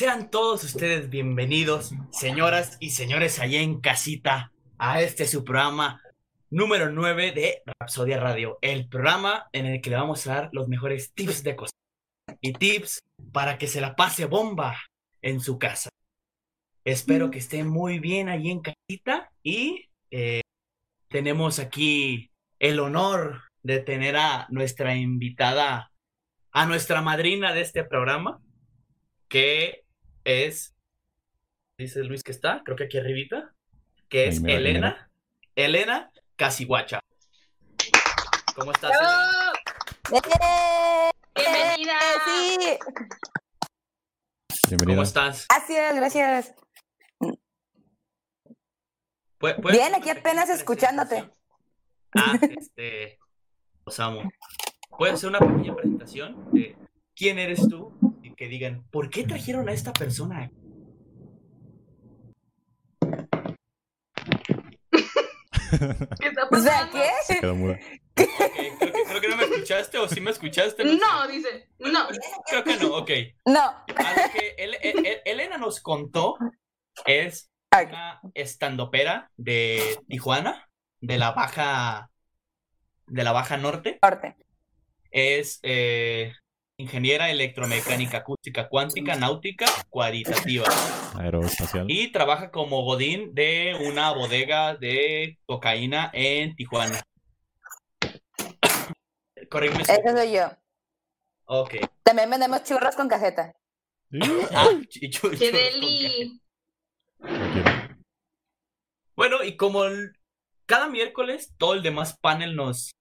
Sean todos ustedes bienvenidos, señoras y señores allá en casita, a este su programa número 9 de Rapsodia Radio, el programa en el que le vamos a dar los mejores tips de cocina y tips para que se la pase bomba en su casa. Espero que esté muy bien allí en casita y eh, tenemos aquí el honor de tener a nuestra invitada, a nuestra madrina de este programa, que es, dice Luis que está, creo que aquí arribita, que es Ahí mero, ahí Elena, Elena Casiguacha. ¿Cómo estás? Elena? ¡Bienvenida! Sí, ¿Cómo estás? gracias, gracias. ¿Pu- puedes Bien, aquí apenas escuchándote. Ah, este, los amo. ¿Puedes hacer una pequeña presentación de quién eres tú? Que digan, ¿por qué trajeron a esta persona? ¿Qué está O sea, pasando? ¿qué? Se quedó muda. Creo, que, creo que no me escuchaste o sí me escuchaste. No, dice, no. Creo que no, ok. No. A lo que El- El- El- Elena nos contó es una estandopera de Tijuana, de la baja, de la baja norte. Corte. Es eh, ingeniera electromecánica acústica cuántica náutica cualitativa Aeroespacial. y trabaja como godín de una bodega de cocaína en Tijuana. Corrígeme Ese soy yo. Ok. También vendemos churros con cajeta. Sí. Ah, y chu- ¡Qué con deli! Bueno, y como el- cada miércoles, todo el demás panel nos.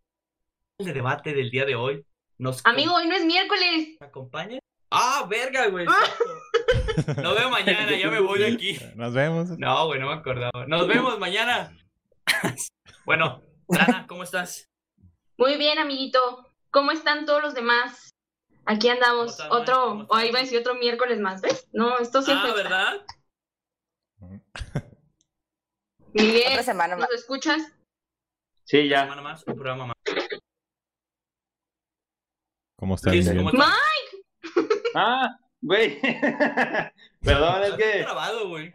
El de debate del día de hoy nos Amigo, hoy no es miércoles. acompaña. ¡Ah, verga, güey! cierto. Nos vemos mañana, ya me voy de aquí. Nos vemos. No, güey, no me acordaba. Nos vemos mañana. bueno, Lana, ¿cómo estás? Muy bien, amiguito. ¿Cómo están todos los demás? Aquí andamos. Otro, ¿Cómo o ahí va a decir otro miércoles más, ¿ves? No, esto siempre. Ah, está. ¿verdad? Miguel, Otra semana más. ¿nos escuchas? Sí, Una ya. semana más, un programa más. ¿Cómo estás, estás? Ah, güey. Perdón, es que, grabado, güey.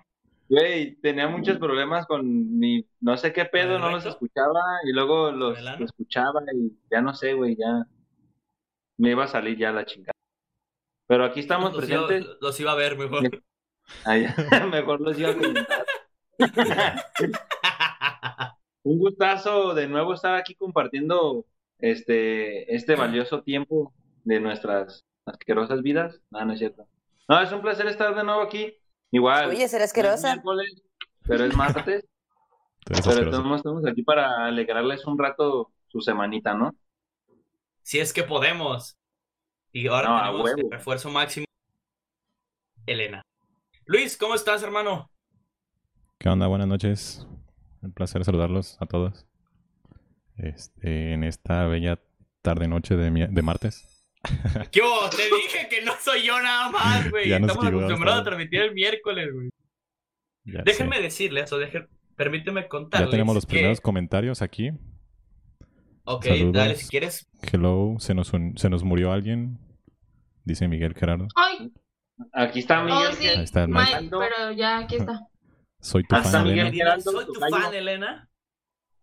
güey, tenía muchos problemas con mi, no sé qué pedo, ¿El no los escuchaba y luego los escuchaba y ya no sé, güey, ya me iba a salir ya la chingada. Pero aquí estamos Los iba, presentes. los iba a ver mejor. Ah, ya. Mejor los iba a comentar. Un gustazo de nuevo estar aquí compartiendo este, este valioso tiempo de nuestras asquerosas vidas. No, no es cierto. No, es un placer estar de nuevo aquí. Igual. Oye, será es asquerosa. pero es martes. Pero todos estamos aquí para alegrarles un rato su semanita, ¿no? Si es que podemos. Y ahora No, tenemos el refuerzo máximo. Elena. Luis, ¿cómo estás, hermano? ¿Qué onda? Buenas noches. Un placer saludarlos a todos. Este, en esta bella tarde-noche de, mi- de martes. ¿Qué hubo? Te dije que no soy yo nada más, güey. Ya nos Estamos acostumbrados a transmitir el miércoles, güey. Ya Déjenme sé. decirles, o dejen, permíteme contarles. Ya tenemos los que- primeros comentarios aquí. Ok, Saludos. dale, si quieres. Hello, se nos, un- se nos murió alguien. Dice Miguel Gerardo. ¡Ay! Aquí está Oh, Miguel. sí. Ahí está el Mike, Mike. pero ya aquí está. Soy tu Hasta fan, Miguel Elena. Gerardo, Soy tu fan, Elena.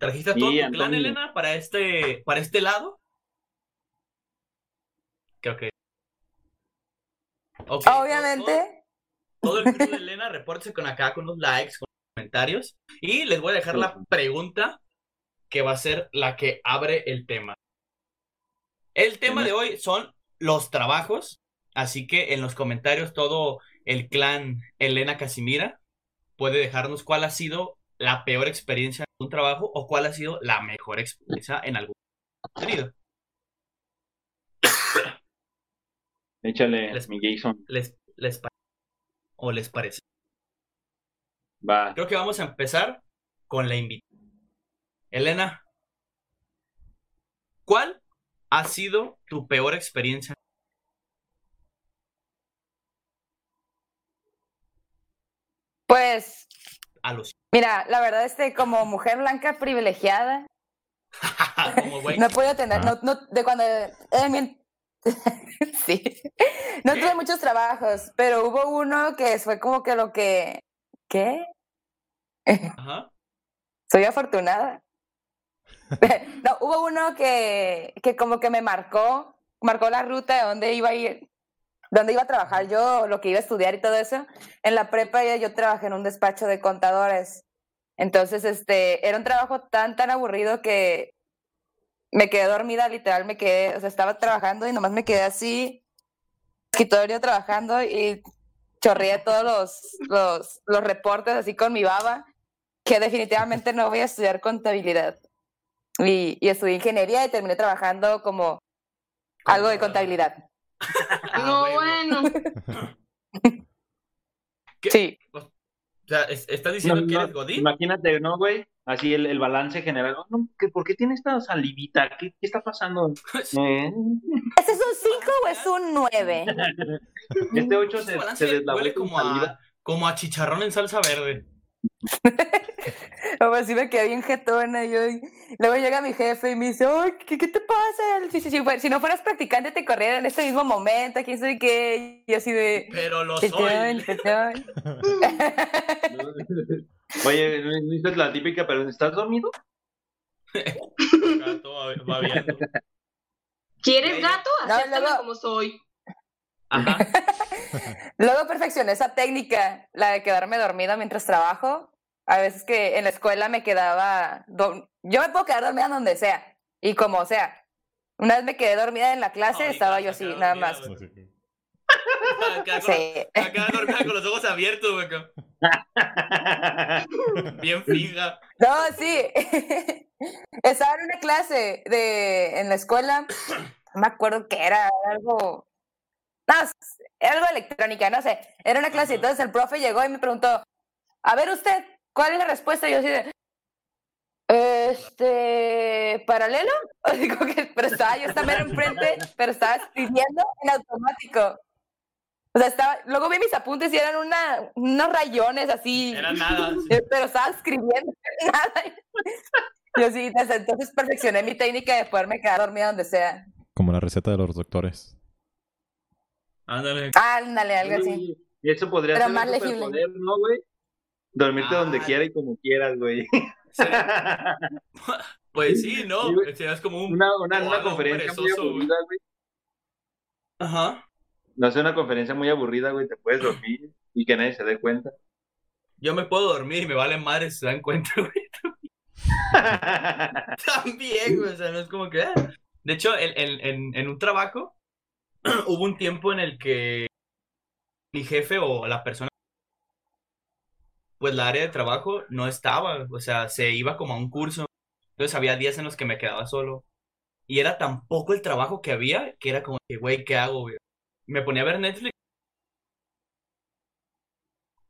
¿Trajiste a Sí, todo tu clan, Antonio. Elena, para este, para este lado? Creo que. Todo- Obviamente. todo el crew de Elena, repórtese con acá, con los likes, con los comentarios. Y les voy a dejar la pregunta que va a ser la que abre el tema. El tema de hoy son los trabajos. Así que en los comentarios todo el clan Elena Casimira puede dejarnos cuál ha sido la peor experiencia en un trabajo o cuál ha sido la mejor experiencia en algún tenido. Échale, Les- mi Jason. ¿Les, les parece? ¿O les parece? Va. Creo que vamos a empezar con la invitada. Elena, ¿cuál ha sido tu peor experiencia? Pues, A los mira, la verdad, este, como mujer blanca privilegiada, no podido tener, no, no, de cuando era mi, sí. No tuve muchos trabajos, pero hubo uno que fue como que lo que. ¿Qué? Ajá. Soy afortunada. no, hubo uno que, que como que me marcó, marcó la ruta de dónde iba a ir, dónde iba a trabajar yo, lo que iba a estudiar y todo eso. En la prepa yo, yo trabajé en un despacho de contadores. Entonces, este, era un trabajo tan, tan aburrido que me quedé dormida, literal, me quedé, o sea, estaba trabajando y nomás me quedé así, escritorio trabajando y chorreé todos los, los, los reportes así con mi baba, que definitivamente no voy a estudiar contabilidad. Y, y estudié ingeniería y terminé trabajando como algo de contabilidad. Ah, no, bueno. ¿Qué? Sí. O sea, es- ¿estás diciendo No, que no, eres Godín? Imagínate, ¿no, güey? Así el, el balance general. No, ¿qué- ¿Por qué tiene esta salivita? ¿Qué, qué está pasando? Eh, ¿Ese es un 5 o es un 9? Este 8 Ese se, se deslavó huele como a, como a chicharrón en salsa verde. Como así me quedé bien jetona. Yo, y luego llega mi jefe y me dice, Ay, ¿qué, qué te pasa? Si, si, si, si no fueras practicante te corrieran en este mismo momento, quién sabe qué. Y así de... Pero lo soy. Oye, esta es la típica, pero ¿estás dormido? Gato va- va. ¿Quieres gato? No, Acéptame luego- como soy. Ajá. Luego perfeccioné esa técnica, la de quedarme dormida mientras trabajo. A veces que en la escuela me quedaba... do- Yo me puedo quedar dormida donde sea, y como sea. Una vez me quedé dormida en la clase, estaba yo así, nada dormida, más. Acá con, Sí. acá dormida con los ojos abiertos, güey. acá. Bien fija. No, sí. Estaba en una clase de en la escuela. No me acuerdo qué era, era algo. No, algo de electrónica, no sé. Era una clase. Entonces el profe llegó y me preguntó: A ver, usted, ¿cuál es la respuesta? Y yo así de. Este. ¿Paralelo? Digo que, pero estaba yo estaba enfrente, pero estaba escribiendo en automático. O sea, estaba. Luego vi mis apuntes y eran una, unos rayones así. Era nada. sí. Pero estaba escribiendo nada. Yo sí, desde entonces perfeccioné mi técnica de poderme quedar dormida donde sea. Como la receta de los doctores. Ándale. Ándale, algo así. Uy, Eso podría Pero ser más un legible. superpoder, ¿no, güey? Dormirte donde Ah. quiera y como quieras, güey. Pues sí, ¿no? Sí, como un. Una, una, una conferencia muy aburrida, güey. Ajá. No hace una conferencia muy aburrida, güey. Te puedes dormir y que nadie se dé cuenta. Yo me puedo dormir y me valen madres, se dan cuenta, güey. También, güey. O sea, no es como que. ah. De hecho, en, en, en un trabajo hubo un tiempo en el que mi jefe o la persona, pues la área de trabajo no estaba. O sea, se iba como a un curso. Entonces había días en los que me quedaba solo. Y era tan poco el trabajo que había que era como que, güey, ¿qué hago, güey? Me ponía a ver Netflix.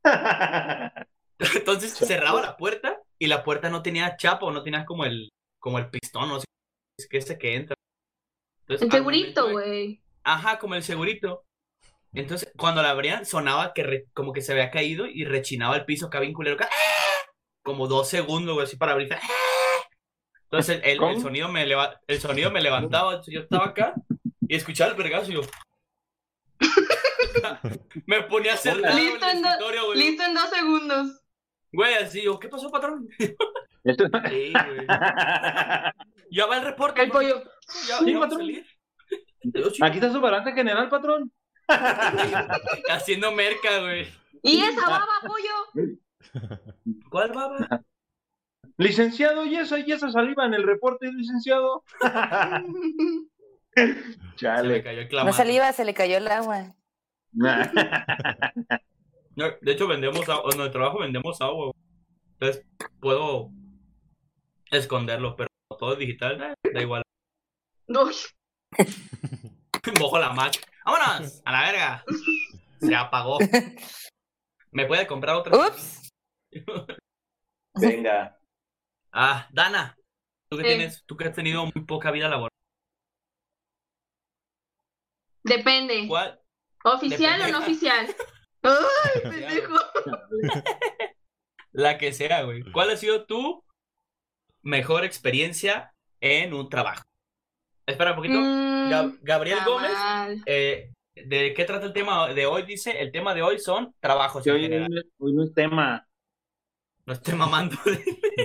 Entonces cerraba la puerta y la puerta no tenía chapa o no tenía como el, como el pistón, no sé qué es ese que entra. Entonces, El segurito, güey. Ajá, como el segurito. Entonces, cuando la abrían, sonaba que re- como que se había caído y rechinaba el piso acá bien culero. acá, Como dos segundos, güey, así para abrir. Entonces, el, el- sonido me leva- el sonido me levantaba. Yo estaba acá y escuchaba el vergazo y yo. me ponía a hacer nada Listo en el en do- escritorio, güey. Listo en dos segundos. Güey, así yo, ¿qué pasó, patrón? Esto- Sí, güey. Ya va el reporte. El pollo. Ya, Sí, ya va a patrón. salir. Aquí está su balance general, patrón. Haciendo merca, güey. ¿Y esa baba, pollo? ¿Cuál baba? Licenciado, y esa, y esa saliva en el reporte, licenciado. Se me Chale. cayó el No saliva, se le cayó el agua. No, De hecho, vendemos agua. En el trabajo vendemos agua. Entonces, puedo esconderlo, pero todo es digital, da igual. Uy, Mojo la Mac. ¡Vámonos! ¡A la verga! Se apagó. ¿Me puede comprar otra? Ups. Venga. Ah, Dana. Tú que Eh. tienes, tú que has tenido muy poca vida laboral. Depende. ¿Cuál? ¿Oficial Depende. o no oficial? ¡Ay, pendejo! La que sea, güey. ¿Cuál ha sido tu mejor experiencia en un trabajo? Espera un poquito. Mm, Gab- Gabriel Gómez, eh, ¿de qué trata el tema de hoy? Dice, el tema de hoy son trabajos Que en hoy, general. no es- hoy no es tema. No estoy mamando.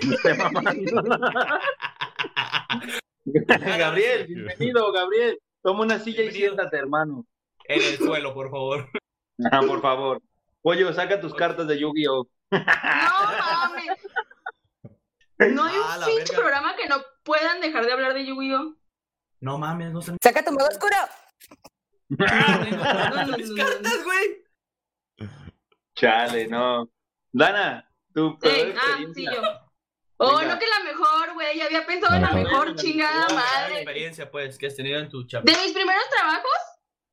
No esté mamando. Gabriel, bienvenido, Gabriel. Toma una silla y siéntate, hermano. en el suelo, por favor. Ah, por favor. Pollo, saca tus cartas de Yu-Gi-Oh! No mames. No hay Ah, un pinche verga. programa que no puedan dejar de hablar de Yu-Gi-Oh. No mames, no son Saca tu modo oscuro. mis cartas, güey. Chale, no. Dana, tu peor Ey, ah, sí, yo. Oh, Venga. no que la mejor, güey. Ya había pensado en La la mejor. mejor Bueno, chingada ¿Cuál es la madre. experiencia, pues, que has tenido en tu chamba? De mis primeros trabajos,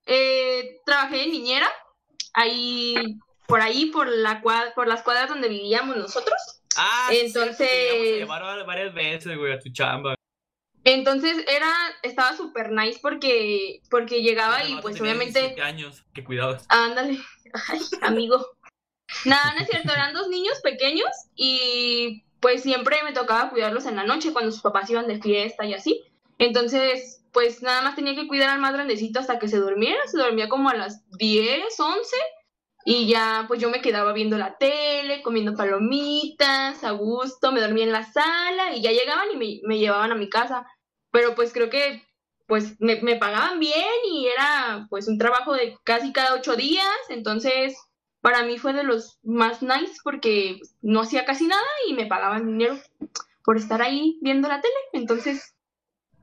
eh, trabajé en niñera. Ahí, por ahí, por, la cuad- por las cuadras donde vivíamos nosotros. Ah, sí, Entonces- te llegamos a llevar va- varias veces, güey, a tu chamba. Entonces era, estaba súper nice porque, porque llegaba y pues obviamente, 17 años, que cuidados. ándale, ay, amigo. Nada, no es cierto, eran dos niños pequeños y pues siempre me tocaba cuidarlos en la noche cuando sus papás iban de fiesta y así. Entonces, pues nada más tenía que cuidar al más grandecito hasta que se durmiera, se dormía como a las 10, 11 y ya pues yo me quedaba viendo la tele, comiendo palomitas, a gusto, me dormía en la sala y ya llegaban y me, me llevaban a mi casa. Pero pues creo que pues me, me pagaban bien y era pues un trabajo de casi cada ocho días, entonces para mí fue de los más nice porque no hacía casi nada y me pagaban dinero por estar ahí viendo la tele, entonces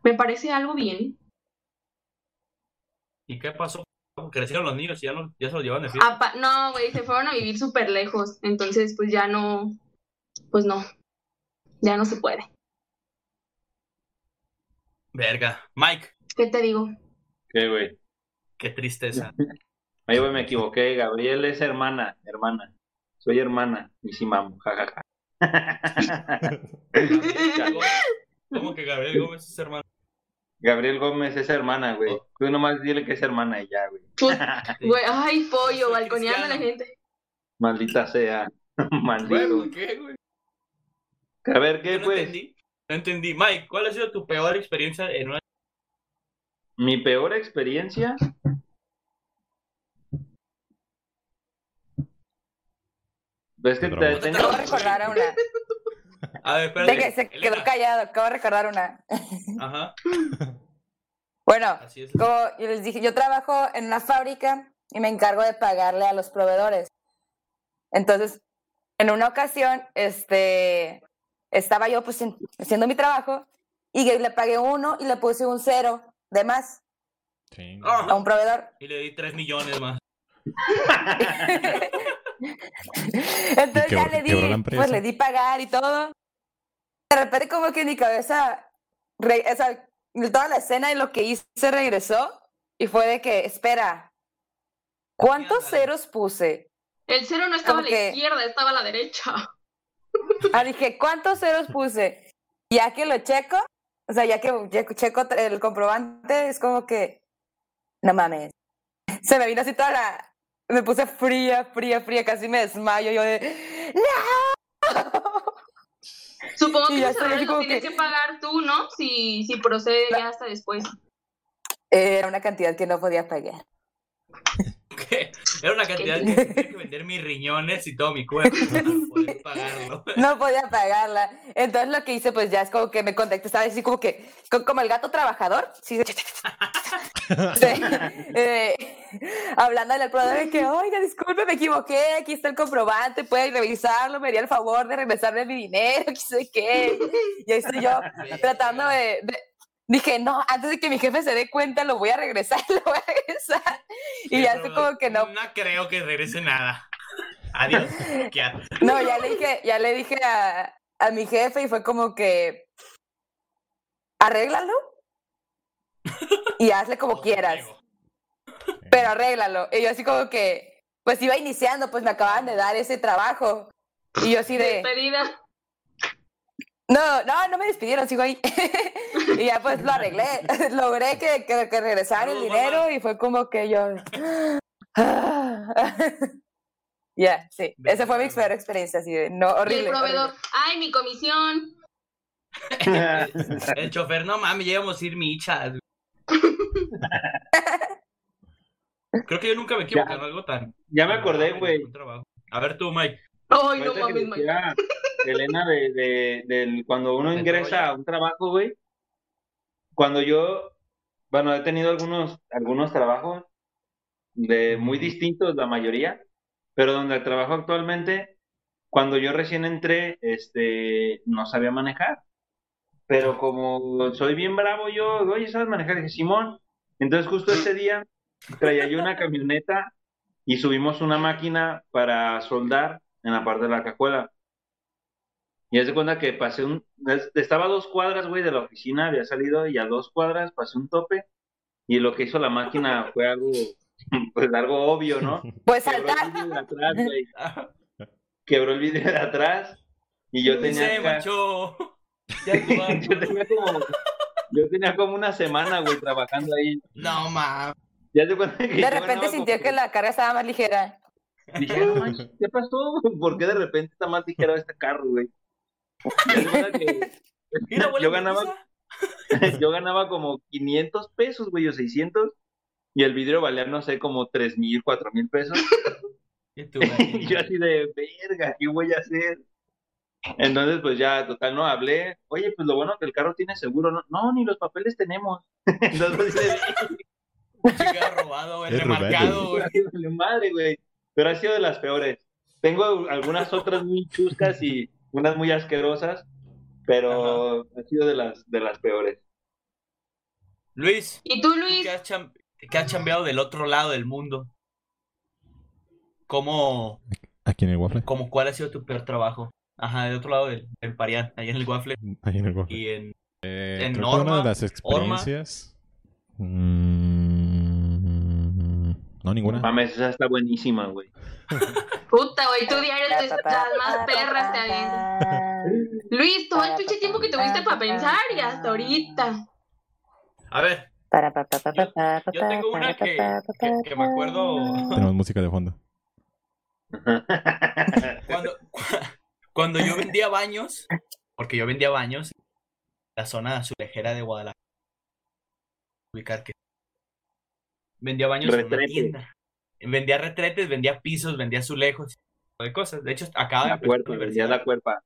me parece algo bien. ¿Y qué pasó? Crecieron los niños y ya, no, ya se los llevan de fiesta. Apa- no, güey, se fueron a vivir súper lejos, entonces pues ya no, pues no, ya no se puede. Verga. Mike, ¿Qué te digo? ¿Qué, güey? qué tristeza. Ahí, güey, me equivoqué. Gabriel es hermana, hermana. Soy hermana. Y sí, mamo, jajaja. ¿Cómo que Gabriel Gómez es hermano? Gabriel Gómez es hermana, güey. Oh. Tú nomás dile que es hermana y ya, güey. Güey, ay, pollo, balconeando a la gente. Maldita sea. Maldito. ¿por qué, güey? A ver, ¿qué, no pues? entendí. No entendí. Mike, ¿cuál ha sido tu peor experiencia en una... Mi peor experiencia. Ves que te tengo. Acabo de recordar a una. A ver, De espérate. que se quedó callado. Acabo de recordar una. Ajá, Bueno, así es. como yo les dije, yo trabajo en una fábrica y me encargo de pagarle a los proveedores. Entonces, en una ocasión, este, estaba yo pues en- haciendo mi trabajo y le pagué uno y le puse un cero de más Sí. A un proveedor. Y le di 3 millones más. Entonces quebró- ya le di, pues le di pagar y todo. De repente como que en mi cabeza, re- sea, toda la escena y lo que hice regresó y fue de que, espera, ¿cuántos ceros puse? El cero no estaba a la que- izquierda, estaba a la derecha. Ah, dije, ¿cuántos ceros puse? Ya que lo checo, o sea, ya que checo el comprobante, es como que, no mames. Se me vino así toda la... Me puse fría, fría, fría, casi me desmayo. Yo de, ¡No! Supongo que así errores los tienes que- que pagar tú, ¿no? Si, si procede ya hasta después. Era una cantidad que no podía pagar. Era una cantidad que tenía que vender mis riñones y todo mi cuerpo para poder pagarlo. No podía pagarla. Entonces lo que hice, pues ya es como que me contacté, estaba así como que, co- como el gato trabajador, sí, sí, eh, hablándole al proveedor de que, oiga, disculpe, me equivoqué, aquí está el comprobante, puede revisarlo, me haría el favor de regresarme mi dinero, qué sé qué. Y ahí estoy yo tratando de, de- Dije, no, antes de que mi jefe se dé cuenta, lo voy a regresar, lo voy a regresar. Y ya estoy como que no, No creo que regrese nada. Adiós. No, ya le dije, ya le dije a, a mi jefe y fue como que arréglalo y hazle como No, quieras, pero arréglalo. Y yo así como que, pues iba iniciando, pues me acaban de dar ese trabajo. Y yo así de, Despedida. No, no, no me despidieron, sigo ahí. y ya pues lo arreglé, logré que, que, que regresara el dinero mamá. y fue como que yo... Ya, sí, esa fue mi peor experiencia, así de, no, Y horrible. el proveedor, horrible. ay, mi comisión. El chofer, no mames, llegamos a ir michas. Creo que yo nunca me equivoqué en algo tan. Ya me acordé, güey. A ver tú, Mike. Ay, no mames, Elena, de, de, del- cuando uno ¿De ingresa a un trabajo, güey. Cuando yo, bueno, he tenido algunos, algunos trabajos de muy distintos, la mayoría, pero donde trabajo actualmente, cuando yo recién entré, este, no sabía manejar. Pero como soy bien bravo yo, oye, ¿sabes manejar? Dije, Simón. Entonces justo ese día traía yo una camioneta y subimos una máquina para soldar en la parte de la cajuela. Y haz de cuenta que pasé un... es- Estaba a dos cuadras, güey, de la oficina, había salido y a dos cuadras pasé un tope y lo que hizo la máquina fue algo, pues algo obvio, ¿no? Pues Quebró el saltar. vidrio de atrás, güey. Quebró el vidrio de atrás y yo tenía... Se acá- manchó. Ya yo tenía como... Yo tenía como una semana, güey, trabajando ahí. No, mames. Ya te cuenta que yo De repente sintió como- que la carga estaba más ligera. Dije, "Ah, no manches, ¿qué pasó? ¿Por qué de repente está más ligero este carro, güey? Que Mira, Yo ganaba- pizza. yo ganaba como 500 pesos, güey, o 600, y el vidrio valía, no sé, como 3 mil, 4 mil pesos. Y tú, Y yo así de, verga, ¿qué voy a hacer? Entonces, pues ya, total, no hablé. Oye, pues lo bueno que el carro tiene seguro, ¿no? No, ni los papeles tenemos. Entonces, robado, güey, remarcado, güey. madre, güey. Pero ha sido de las peores. Tengo algunas otras muy chuscas y unas muy asquerosas, pero ha sido de las, de las peores. Luis, ¿Y tú, ¿tú Luis? ¿qué has, cham- qué has chambeado del otro lado del mundo? ¿Cómo, Aquí en el waffle. cómo, cuál ha sido tu peor trabajo? Ajá, del otro lado del, del Parián, ahí en el Waffle. Ahí en el waffle. Y en. Eh, en que una Norma, de las Orma. experiencias. Mm, no, ninguna. Mames, esa está buenísima, güey. Puta, güey, tú diario de las más perras te avientas. Luis, todo el pinche tiempo que tuviste para pensar y hasta ahorita. A ver, yo tengo una que, que, que me acuerdo Tenemos música de fondo. cuando, cuando yo vendía baños, porque yo vendía baños la zona azulejera de Guadalajara. Ubicar que vendía baños en una tienda. Vendía retretes, vendía pisos, vendía azulejos, tipo de cosas. De hecho, acaba de La empezar cuerpa, la vendía universidad la cuerpa.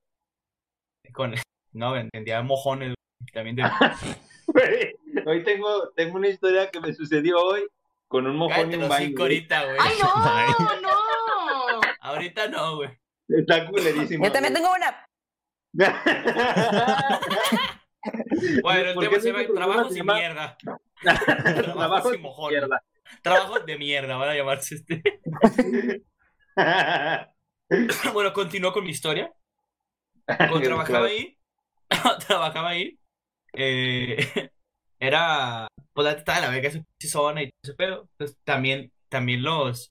con no vendía mojones también de Güey, Hoy tengo, tengo una historia que me sucedió hoy con un mojón y un baño. ahorita, güey. ¡Ay, no! ¡No! Ahorita no, güey. Está culerísimo. Yo también tengo una. Bueno, el ¿Por tema se llama trabajos y mierda. Trabajo de mierda. Trabajos de mierda, van a llamarse este. bueno, continúo con mi historia. Cuando trabajaba Claro. ahí, trabajaba ahí, eh, era, pues estaba en la verga esa zona y todo ese pedo. Entonces también, también los,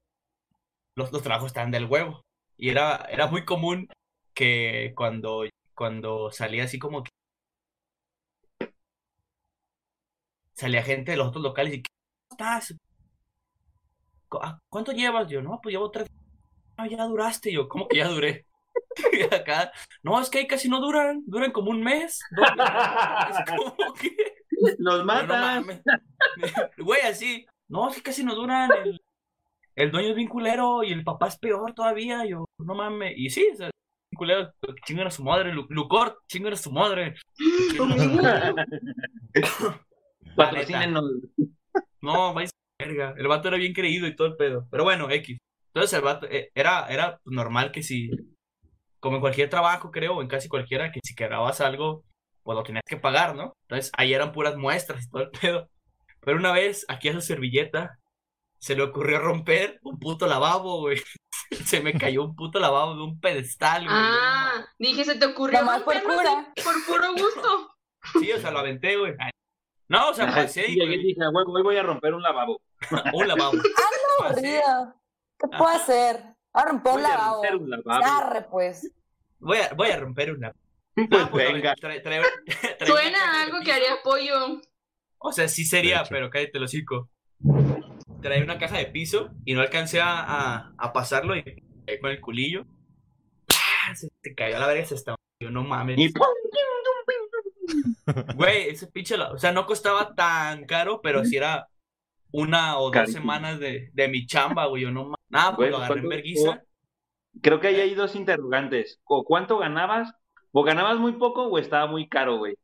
los, los trabajos estaban del huevo. Y era, era muy común que cuando, cuando salía así como que salía gente de los otros locales y ¿qué estás? "¿Cu- ah, ¿Cuánto llevas? Yo, no, pues llevo tres. Ah, ya duraste. Yo, ¿cómo que ya duré? Acá, no, es que ahí casi no duran, duran como un mes. dos meses". Es como que, Los no matan. Güey, así, no, es que casi no duran. El, el dueño es bien culero y el papá es peor todavía. Yo, no mames. Y sí, o sea, bien culero, chingan a su madre. Lu- Lucor, chingan a su madre. Patrocínenos. No, vais a verga. El vato era bien creído y todo el pedo. Pero bueno, X. Entonces el vato eh, era, era normal que si, como en cualquier trabajo, creo, o en casi cualquiera, que si quebrabas algo, pues lo tenías que pagar, ¿no? Entonces ahí eran puras muestras y todo el pedo. Pero una vez, aquí a su servilleta, se le ocurrió romper un puto lavabo, güey. Se me cayó un puto lavabo de un pedestal, güey. Ah, dije, se te ocurrió Nomás por cura. por puro gusto. Sí, o sea, lo aventé, güey. Ay. No, o sea, pasé y, dije, güey, hoy voy a romper un lavabo. un lavabo. Pasé. Aburrido. ¿Qué puedo Ajá. hacer? A romper un Voy a lavabo. romper un lavabo. Arre, pues. Voy a, voy a romper una. Pues Ah, pues, venga. trae- trae- trae Suena algo que haría pollo. O sea, sí sería, pero cállate el hocico. Traía una caja de piso y no alcancé a, a, a pasarlo y caí con el culillo. ¡Pah! Se, se cayó a la verga, se estaba. Yo no mames. Y ¡pum! Güey, ese pinche, o sea, no costaba tan caro, pero sí era una o dos Carísimo. semanas de, de mi chamba, güey. Yo no Nada, pues lo agarré en ¿cuánto- verguiza. Creo que ahí hay dos interrogantes. O cuánto ganabas, o ganabas muy poco o estaba muy caro, güey.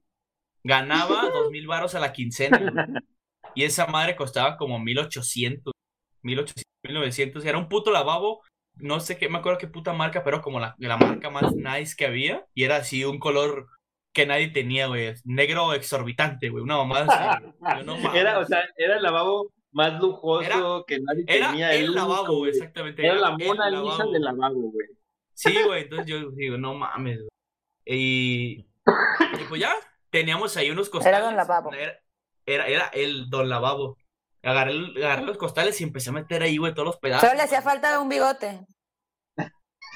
Ganaba dos mil varos a la quincena, güey. Y esa madre costaba como mil ochocientos, mil ochocientos, mil novecientos. Era un puto lavabo. No sé qué, me acuerdo qué puta marca, pero como la, la marca más nice que había. Y era así un color que nadie tenía, güey. Negro exorbitante, güey. Una mamada así. no mames. Era, o sea, era el lavabo más lujoso Era- que nadie Era tenía. el único, lavabo, güey. exactamente. Era la el Mona Lisa lavabo. del lavabo, güey. Sí, güey, entonces yo digo, no mames, güey. Y, y pues ya, teníamos ahí unos costales. Don Lavabo. Era, era, era el Don Lavabo. Agarré, el- agarré los costales y empecé a meter ahí, güey, todos los pedazos. Solo le hacía falta un bigote.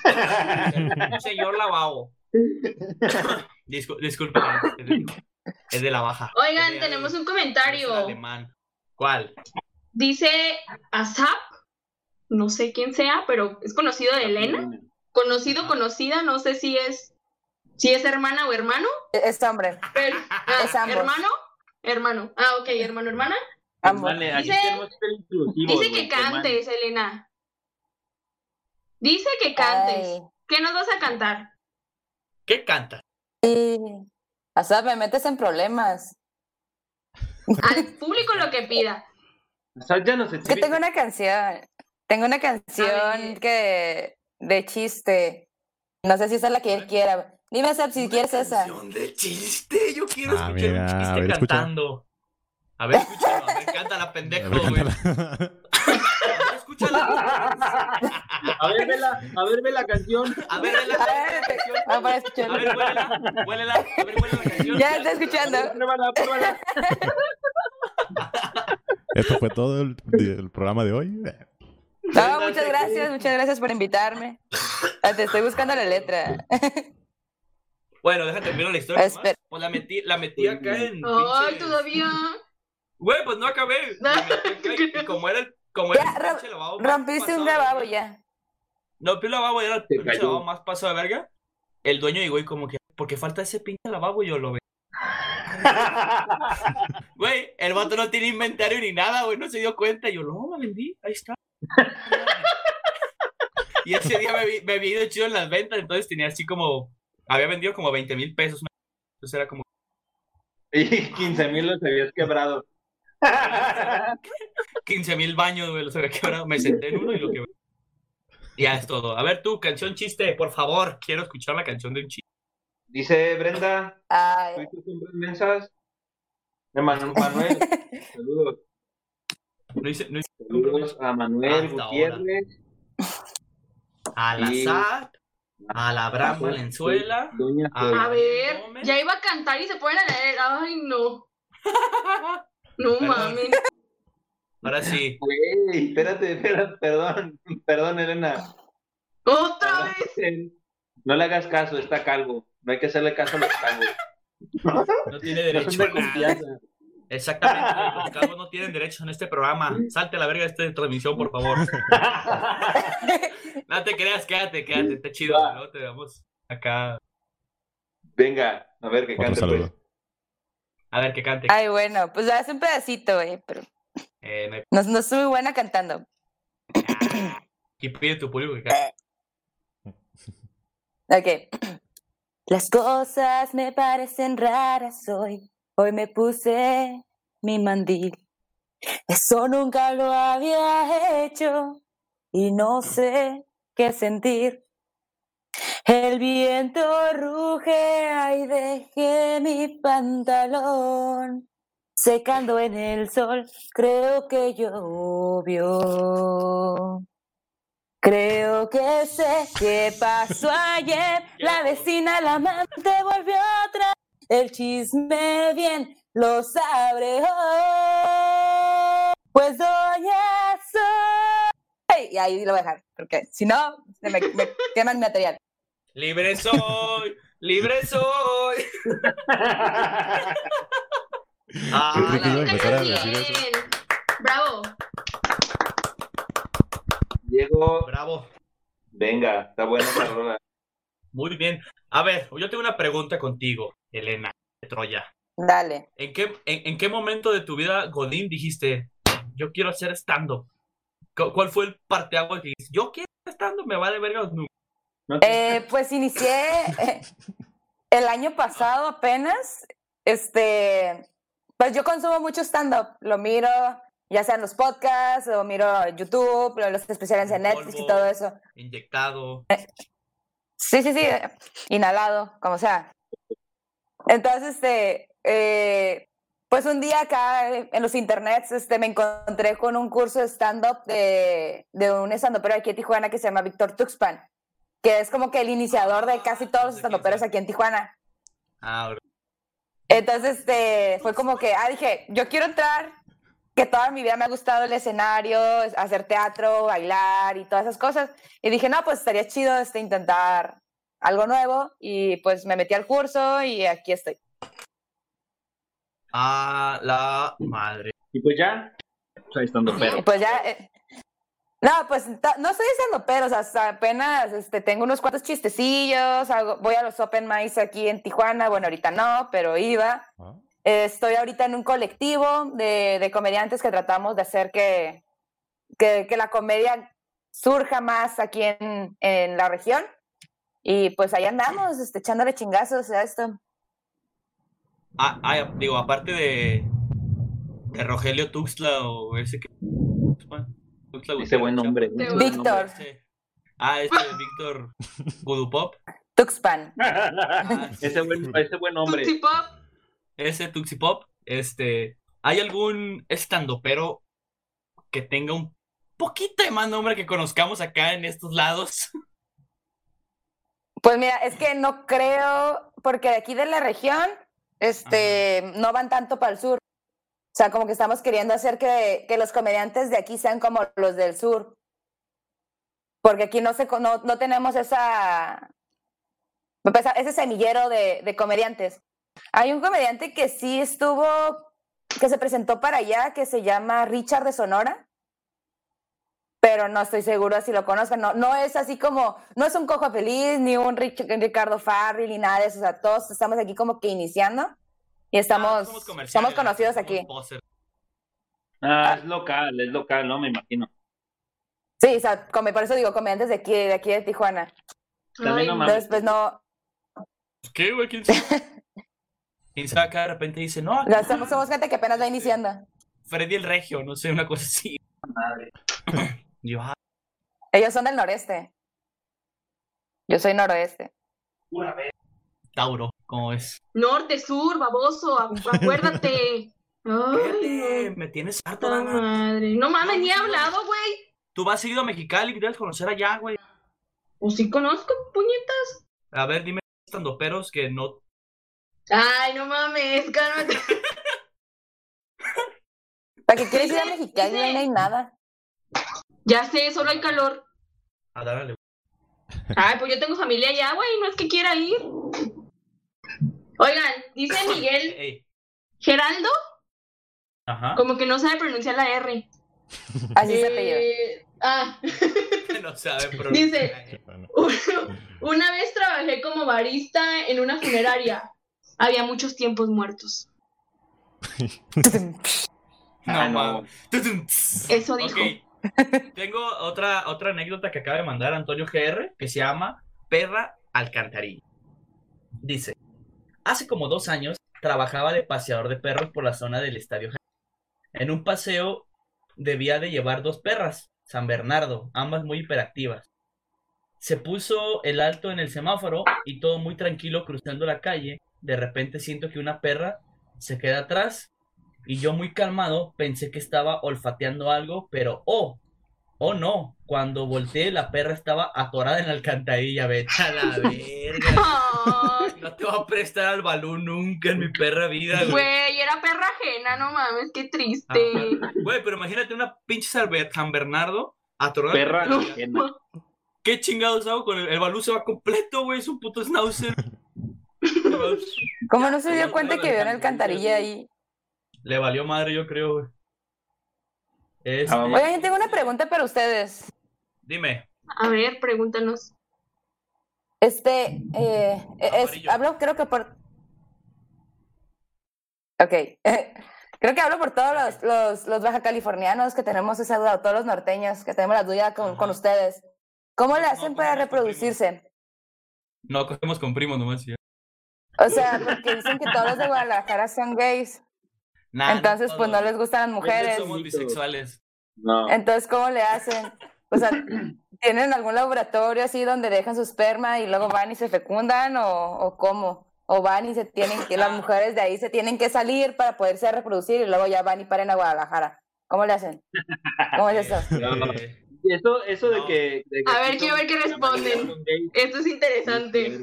Un señor Lavabo. Discul disculpen, es de, es de la baja. Oigan, de- tenemos un comentario. alemán. ¿Cuál? Dice Asap, no sé quién sea, pero es conocido de Elena. Conocido, conocida, no sé si es si es hermana o hermano. Es hombre, Pero, ah, Es ambos. hermano, hermano. Ah, ok, hermano, hermana. ambos. Vale, aquí Dice- que hermano. cantes, Elena. Dice que cantes. Ay, ¿Qué nos vas a cantar? ¿Qué canta? sí. O sea, me metes en problemas. Al público lo que pida. O sea, ya nos Es que tengo una canción. Tengo una canción ver. que de chiste. No sé si esa es la que él quiera. Dime, Sab, si Una quieres esa. canción de chiste. Yo quiero Ah, escuchar mira, un a chiste ver, escucha. cantando. A ver, escúchalo. A ver, cántala, A pendejo, ver, güey. cántala. A ver, escúchala. A ver, ve la, a ver, ve la canción. A ver, A la ver, canción. para A ver, huélela, huélela. A ver, huele la canción. Ya está escuchando. Pruébala, pruébala. Esto fue todo el, el programa de hoy. No, muchas gracias, muchas gracias por invitarme. Ah, Te estoy buscando la letra. Bueno, déjate terminar la historia. Pues la metí, la metí acá en. Ay, pinches- todavía. Güey, pues no acabé. La metí acá y como era el. Como era Ya, el rom- pinche lavabo más Rompiste un pasado lavabo ya. No, pero el lavabo era el pinche lavabo más pasado de verga. El dueño llegó y como que, ¿por qué falta ese pinche lavabo? Y yo lo veo. Güey, el vato no tiene inventario ni nada, güey, no se dio cuenta. Y yo, no, la vendí, ahí está. y ese día me, vi- me había ido chido en las ventas, entonces tenía así como, había vendido como 20 mil pesos. Entonces era como, Y 15 mil los habías quebrado. 15 mil baños, güey, los había quebrado. Me senté en uno y lo quebré. Ya es todo. A ver tú, canción chiste, por favor. Quiero escuchar la canción de un chiste. Dice Brenda, Ay, ¿tú siempre mensas? De Manu- Manuel, saludos. No hice, no hice Saludos a Manuel Hasta Gutiérrez. a la Y- SAT, a la Abraham Valenzuela. Doña a-. A ver, Gómez. ya iba a cantar y se ponen a leer. Ay, no. No mames. Ahora sí. Güey, espérate, espérate, perdón, perdón, Elena. Otra vez. No le hagas caso, está calvo. No hay que hacerle caso a los calvos. No tiene No derecho de a. Exactamente. Los calvos no tienen derecho en este programa. Salte a la verga de esta transmisión, por favor. No te creas, quédate, quédate. Está chido. ¿no? Te damos acá. Venga, a ver que cante pues. A ver que cante. ay, bueno, pues haz un pedacito, güey, pero Eh, no hay- no, no soy muy buena cantando. Y pide tu público que cante. Ok. Las cosas me parecen raras hoy. Hoy me puse mi mandil. Eso nunca lo había hecho y no sé qué sentir. El viento ruge, ay, dejé mi pantalón secando en el sol. Creo que llovió. Creo que sé qué pasó ayer. La vecina, la amante volvió atrás. El chisme bien lo sabré hoy. Pues doña soy. Y ahí lo voy a dejar, porque si no, se me, me queman mi material. Libre soy, libre soy. Ah, Yo creí que iba a la- empezar a Bien. decir eso. Bravo. Diego, Bravo. venga, está buena rola. Muy bien. A ver, yo tengo una pregunta contigo, Elena. Troya. Dale. ¿En qué, en, en qué momento de tu vida, Godín, dijiste, yo quiero hacer stand-up? ¿Cu- ¿Cuál fue el parteaguas que dijiste, yo quiero hacer stand-up, me vale verga los números"? ¿No te- Eh, pues inicié eh, el año pasado apenas. Este, pues yo consumo mucho stand-up. Lo miro, ya sea en los podcasts, lo miro YouTube, lo- los especiales en Netflix y todo eso. Inyectado. Sí, sí, sí, eh, inhalado, como sea. Entonces, este, eh, pues un día acá eh, en los internets, este, me encontré con un curso de stand-up de, de un stand-upero aquí en Tijuana que se llama Víctor Tuxpan, que es como que el iniciador de casi todos los stand-uperos aquí en Tijuana. Ah, Entonces, este, fue como que, ah, dije, yo quiero entrar, que toda mi vida me ha gustado el escenario, es- hacer teatro, bailar y todas esas cosas. Y dije, no, pues estaría chido este, intentar algo nuevo. Y pues me metí al curso y aquí estoy. Ah, la madre. Y pues ya, pues ahí estando Y pues ya, eh, no, pues no estoy diciendo pero, o sea, apenas este, tengo unos cuantos chistecillos, hago- voy a los open mics aquí en Tijuana, bueno, ahorita no, pero iba. Ah, Eh, Estoy ahorita en un colectivo de, de comediantes que tratamos de hacer que, que, que la comedia surja más aquí en, en la región. Y pues ahí andamos, este, echándole chingazos a esto. Ah, ah, digo, aparte de, de Rogelio Tuxtla o ese que. Ese buen nombre. ese buen Víctor. Ese- Ah, este Víctor Voodoo Pop. Tuxpan. nombre. ese buen, ese buen hombre. Tootsie Pop. Ese Tuxi Pop. Este. ¿Hay algún estandopero que tenga un poquito de más nombre que conozcamos acá en estos lados? Pues mira, es que no creo, porque de aquí de la región, este, no van tanto para el sur. O sea, como que estamos queriendo hacer que, que los comediantes de aquí sean como los del sur. Porque aquí no se no, no tenemos esa pues, ese semillero de, de comediantes. Hay un comediante que sí estuvo, que se presentó para allá, que se llama Richard de Sonora pero no estoy seguro si lo conozcan. No, no es así como, no es un cojo feliz, ni un Ricardo Farrell, ni nada de eso. O sea, todos estamos aquí como que iniciando y Ah, estamos, somos somos, conocidos somos aquí. posers. Ah, es local, es local, ¿no? Me imagino. Sí, o sea, come- por eso digo comediantes de aquí, de aquí de Tijuana. También Ay, no mames. Entonces, pues no, ¿Qué, güey? ¿Quién sabe? ¿Quién sabe acá de repente dice, no, o sea, somos, somos gente que apenas va iniciando. Freddy el Regio, no sé, una cosa así. Yo, ah, Ellos son del noreste. Yo soy noroeste. Tauro, ¿cómo es? Norte, sur, baboso, acu- acuérdate. Ay, me tienes harto, madre. No mames, ni he hablado, güey. Tú vas seguido a Mexicali, debes conocer allá, güey. Pues sí conozco, puñetas. A ver, dime peros que no. Ay, no mames, cálmate. ¿Para qué quieres ir a Mexicali? No hay nada. Ya sé, solo hay calor. A darle. Ay, pues yo tengo familia allá, güey, no es que quiera ir. Oigan, dice Miguel Ey, Geraldo, Ajá. como que no sabe pronunciar la R. Así se apellido. Eh, ah, No sabe Dice- bueno. una vez trabajé como barista en una funeraria. Había muchos tiempos muertos. No, Ah, no. Eso dijo. Tengo otra, otra anécdota que acaba de mandar Antonio GR que se llama Perra Alcantarilla. Dice: Hace como dos años trabajaba de paseador de perros por la zona del estadio. En un paseo debía de llevar dos perras, San Bernardo, ambas muy hiperactivas. Se puso el alto en el semáforo y todo muy tranquilo cruzando la calle. De repente siento que una perra se queda atrás y yo muy calmado pensé que estaba olfateando algo, pero oh, oh no, cuando volteé la perra estaba atorada en la alcantarilla, vete a la verga. No te voy a prestar al balón nunca en mi perra vida, güey. Güey, era perra ajena, no mames, qué triste. Güey, pero imagínate una pinche Salve- San Bernardo atorada. Perra alcantarilla. ajena. ¿Qué chingados hago con el, el balón? Se va completo, güey, es un puto schnauzer. ¿Cómo no se dio cuenta que vio una alcantarilla ahí? Le valió madre, yo creo, güey. Este, Ah, vamos. Oigan, yo tengo una pregunta para ustedes. Dime. A ver, pregúntanos. Este, eh, es, Amarillo. hablo creo que por... Ok. Creo que hablo por todos los, los, los baja californianos que tenemos esa duda, o todos los norteños que tenemos la duda con, con ustedes. ¿Cómo le hacen no para reproducirse? No, cogemos con primos nomás. ya. O sea, porque dicen que todos los de Guadalajara son gays. Nah, no Entonces, pues no les gustan las mujeres. Somos bisexuales. No. Entonces, ¿cómo le hacen? O sea, ¿tienen algún laboratorio así donde dejan su esperma y luego van y se fecundan o, o cómo? O van y se tienen que, las mujeres de ahí se tienen que salir para poderse reproducir y luego ya van y paren a Guadalajara. ¿Cómo le hacen? ¿Cómo es eso? Eso, eso de que, de que A ver, quiero son- ver qué responden. son Esto es es interesante.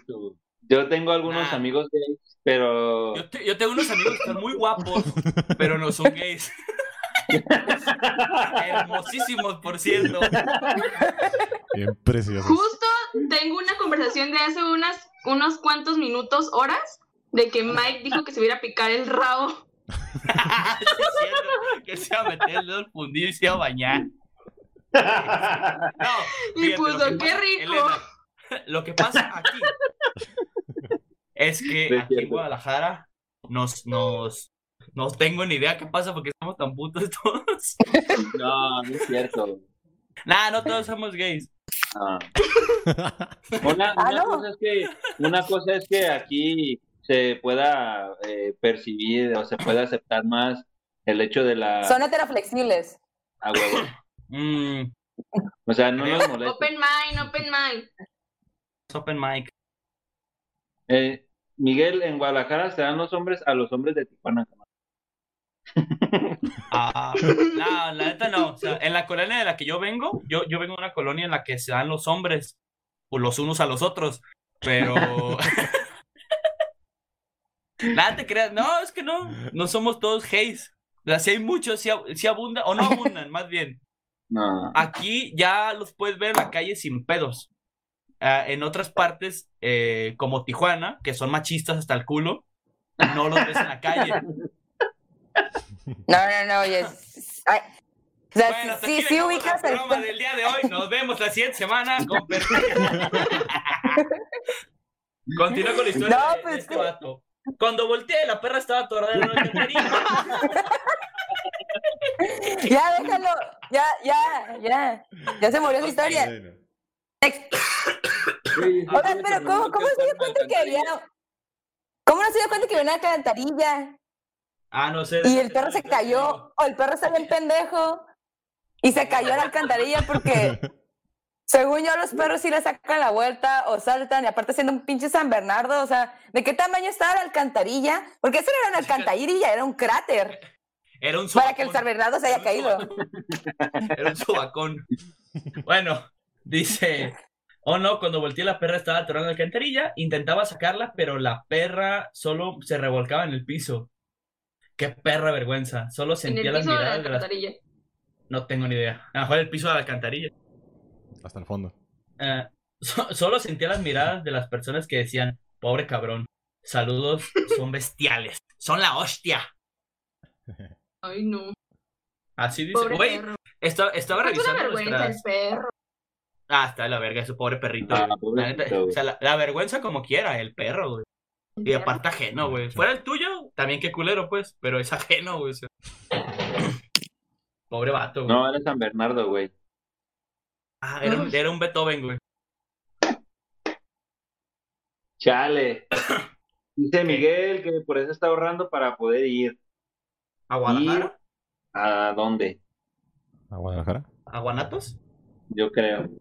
Yo tengo algunos Nah. amigos gays, pero yo, te- yo tengo unos amigos que están muy guapos, pero no son gays. Hermosísimos, por cierto. Bien preciosos. Justo tengo una conversación de hace unas, unos cuantos minutos, horas, de que Mike dijo que se iba a picar el rabo. Sí, es cierto, que se iba a meter el dedo al fundido y se iba a bañar. No, Y puso, lo que "Qué pasa- rico". Elena, lo que pasa aquí es que aquí en. Guadalajara nos, nos, no tengo ni idea qué pasa porque estamos tan putos todos. no, no es cierto. Nah, no todos somos gays. Ah. Una, Ah, una no. cosa es que una cosa es que aquí se pueda eh, percibir o se pueda aceptar más el hecho de la Son heteroflexibles. a huevo. Mm, O sea, no nos molesta. Open mind, open mind. open mic. Eh, Miguel, en Guadalajara se dan los hombres a los hombres de Tijuana. Ah, no, la neta no. O sea, en la colonia de la que yo vengo, yo, yo vengo de una colonia en la que se dan los hombres pues, los unos a los otros. Pero. Nada te creas. No, es que no. No somos todos gays. O sea, si hay muchos, si, si abundan, o no abundan, más bien. No. Aquí ya los puedes ver en la calle sin pedos. Ah, en otras partes, eh, como Tijuana, que son machistas hasta el culo, no los ves en la calle. No, no, no, oye. ay, o sea, Bueno, sí, sí ubicas el programa del día de hoy. Nos vemos la siguiente semana con Continúa con la historia No, de- de, pues este que- vato. Cuando volteé, la perra estaba atorada en una alcantarilla. Ya, déjalo. Ya, ya, ya. Ya se murió su historia. Oigan, pero ¿cómo, cómo se dio cuenta que había... ¿Cómo no se dio cuenta que había una alcantarilla? Ah, no sé. Y el perro se cayó, o el perro está bien pendejo, y se cayó a la alcantarilla porque, según yo, los perros sí le sacan la vuelta o saltan, y aparte siendo un pinche San Bernardo, o sea, ¿de qué tamaño estaba la alcantarilla? Porque eso no era una alcantarilla, era un cráter, Era un para que el. San Bernardo se haya caído. Era un sobacón. Bueno, dice. Oh no, cuando volteé la perra estaba atorada en la alcantarilla. Intentaba sacarla, pero la perra solo se revolcaba en el piso. Qué perra vergüenza. Solo En sentía las piso de la miradas de las. alcantarilla. No tengo ni idea. A lo mejor el piso de la alcantarilla. Hasta el fondo. Eh, so- solo sentía las miradas de las personas que decían, pobre cabrón, saludos, son bestiales, son la hostia. Ay, no. Así dice, Pobre güey, perro. esta- estaba Es una revisando vergüenza nuestras... el perro. Ah, está la verga, ese pobre perrito. Ah, güey. La, neta, o sea, la, la vergüenza como quiera, el perro, güey. Y aparte ajeno, güey. Fuera el tuyo, también qué culero, pues, pero es ajeno, güey. o sea. Pobre vato, güey. No, era San Bernardo, güey. Ah, era, un, era un Beethoven, güey. Chale. Dice Miguel que por eso está ahorrando para poder ir. ¿A Guadalajara? ¿A dónde? ¿A Guadalajara? ¿A Guanatos? Yo creo.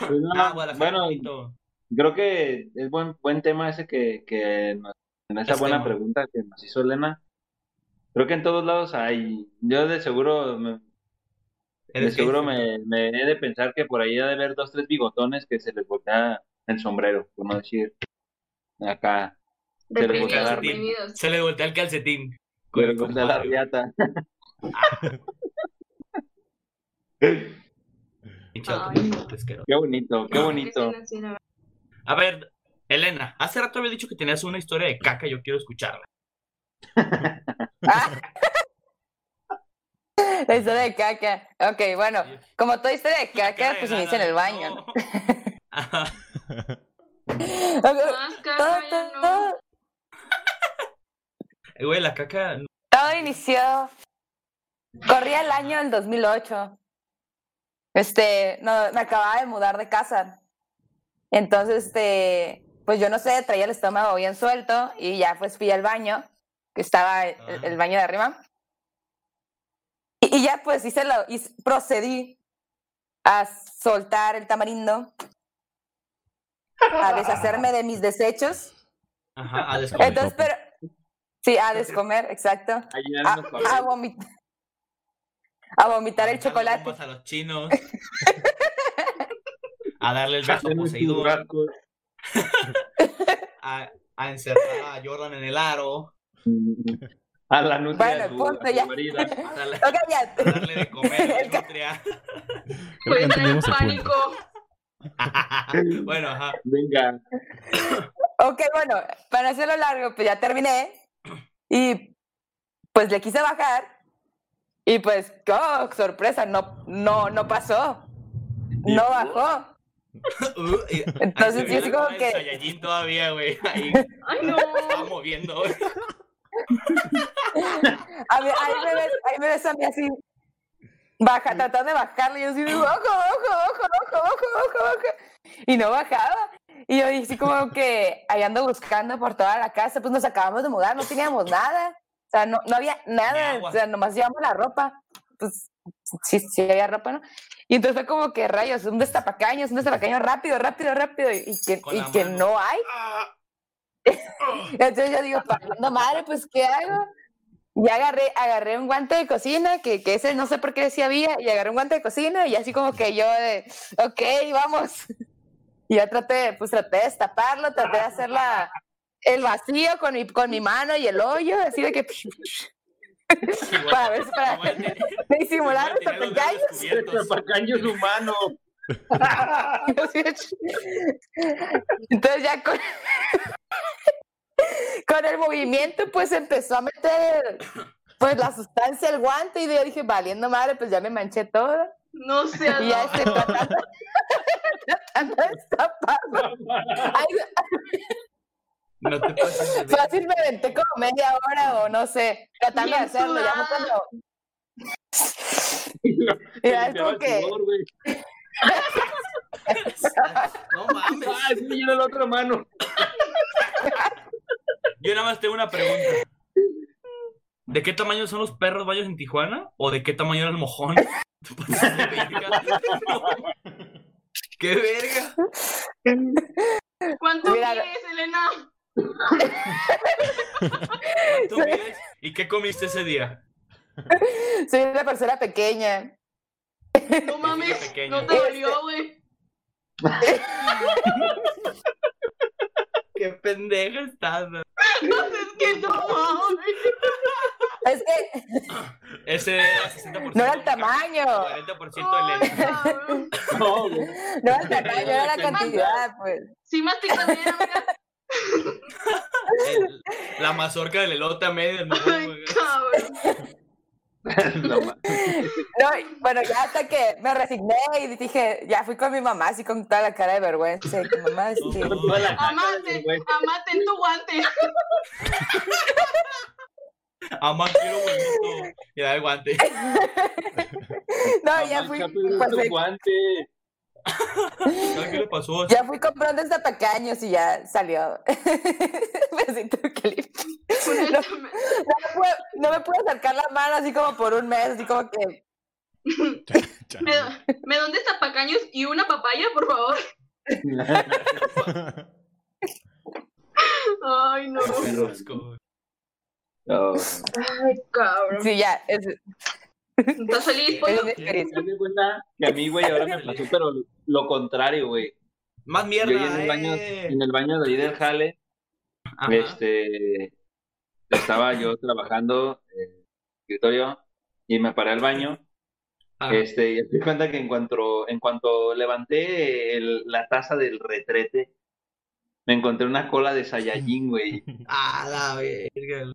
Pues no, Ah, Guadalajara. bueno, creo que es buen buen tema ese que, que nos- en esa Es buena pregunta que nos hizo Elena. Creo que en todos lados hay. Yo de seguro me, de seguro me, me he de pensar que por ahí ha de haber dos, tres bigotones que se les voltea el sombrero, por no decir acá. Se les voltea la. Se le voltea el calcetín. se les voltea la riata. Ay. Qué bonito, qué bonito. A ver, Elena, hace rato había dicho que tenías una historia de caca, yo quiero escucharla. Ah. La historia de caca. Ok, bueno, como toda historia de caca, pues inicia en el baño. ¿no? Más todo- caca, ya no. todo- güey, la caca. Todo inició. Corría el año del 2008. Este, no, me acababa de mudar de casa. Entonces, este, pues yo no sé, traía el estómago bien suelto y ya pues fui al baño, que estaba el, Ah. el baño de arriba. Y, y ya pues hice lo, hice- procedí a soltar el tamarindo, a deshacerme de mis desechos. Ajá, a descomer. Entonces, pero, sí, a descomer, exacto. A llenar A, vomitar. A vomitar el chocolate. a los chinos. a darle el beso a A, a encerrar a Jordan en el aro. A la nutria Bueno, de su, punto, a su ya. marida. A darle, Ok, ya. a darle de comer a la nutria. El punto. pánico. bueno, ajá. Venga. Ok, bueno, para hacerlo largo, pues ya terminé. Y pues le quise bajar. Y pues, oh, sorpresa, no, no, no pasó. No bajó. Uh, y- Entonces, se sí, como que- Saiyajin todavía, güey. Ahí Ay, no. estaba moviendo, güey. A ahí, me ves, ahí me ves a mí así, baja, tratando de bajarle. Y yo así, ojo, ojo, ojo, ojo, ojo, ojo, ojo. Y no bajaba. Y yo así como que ahí ando buscando por toda la casa. Pues nos acabamos de mudar, no teníamos nada. O sea, no, no había nada. O sea, nomás llevamos la ropa. Pues sí, sí había ropa, ¿no? Y entonces fue como que rayos, un destapacaños, un destapacaños rápido, rápido, rápido. Y que, y que no hay. Ah. Entonces yo digo, no madre, pues ¿qué hago? Y agarré, agarré un guante de cocina, que, que ese no sé por qué sí había, y agarré un guante de cocina y así como que yo de, ok, vamos. Y ya traté, pues traté de destaparlo, traté de hacer la, el vacío con mi, con mi mano y el hoyo, así de que Igual- para ver si para disimular los los dedos pequeños. descubiertos. Tapacaño es humano. Entonces ya con, con el movimiento pues empezó a meter pues la sustancia el guante y yo dije, valiendo madre, pues ya me manché todo. No seas. Y ya estoy tratando, tratando de destaparlo. Ay, No te pases de fácil me aventé como media hora o no sé, tratando de hacerlo. Ya sudada. cuando... Y Ya es como que... No mames. ¡Ah, sí, llena la otra mano! Yo nada más tengo una pregunta. ¿De qué tamaño son los perros bayos en Tijuana? ¿O de qué tamaño era el mojón? ¡Qué verga! ¿Cuánto Mira, mides, Elena? ¿Y qué comiste ese día? Soy una persona pequeña. No mames. No te dolió, güey. ¡Qué pendeja estás! güey. Es que no mames. Es que Ese era 60%. no era el tamaño, 40% Ay, del cabrón. No, güey. no era el tamaño, era la cantidad, pues. Sí, masticas bien, amiga. La mazorca del elote a medio. No, No, bueno, ya hasta que me resigné y dije, ya fui con mi mamá así con toda la cara de vergüenza. Y que mamá, este, No, Amate, amate en tu guante. Amá, quiero bonito. Y da el guante. no, ya fui, pues, otro guante. ¿Sabes qué le pasó? ya fui comprando hasta tacaños y ya salió. No, me pude, no me pude acercar la mano así como por un mes, así como que. ¿Me, ¿Me dónde tapacaños y una papaya, por favor? Ay, no. Ay, cabrón. sí, ya. Es, ¿Estás feliz, pollo? cuenta que a mí, güey, ahora me pasó, pero lo contrario, güey. Más mierda, Yo en el baño, eh. en el baño de ahí del jale, Ajá. este, estaba yo trabajando en el escritorio y me paré al baño, Ajá. este, y me di cuenta que en cuanto, en cuanto levanté el- la taza del retrete, me encontré una cola de Saiyajin, güey. Ah, la verga.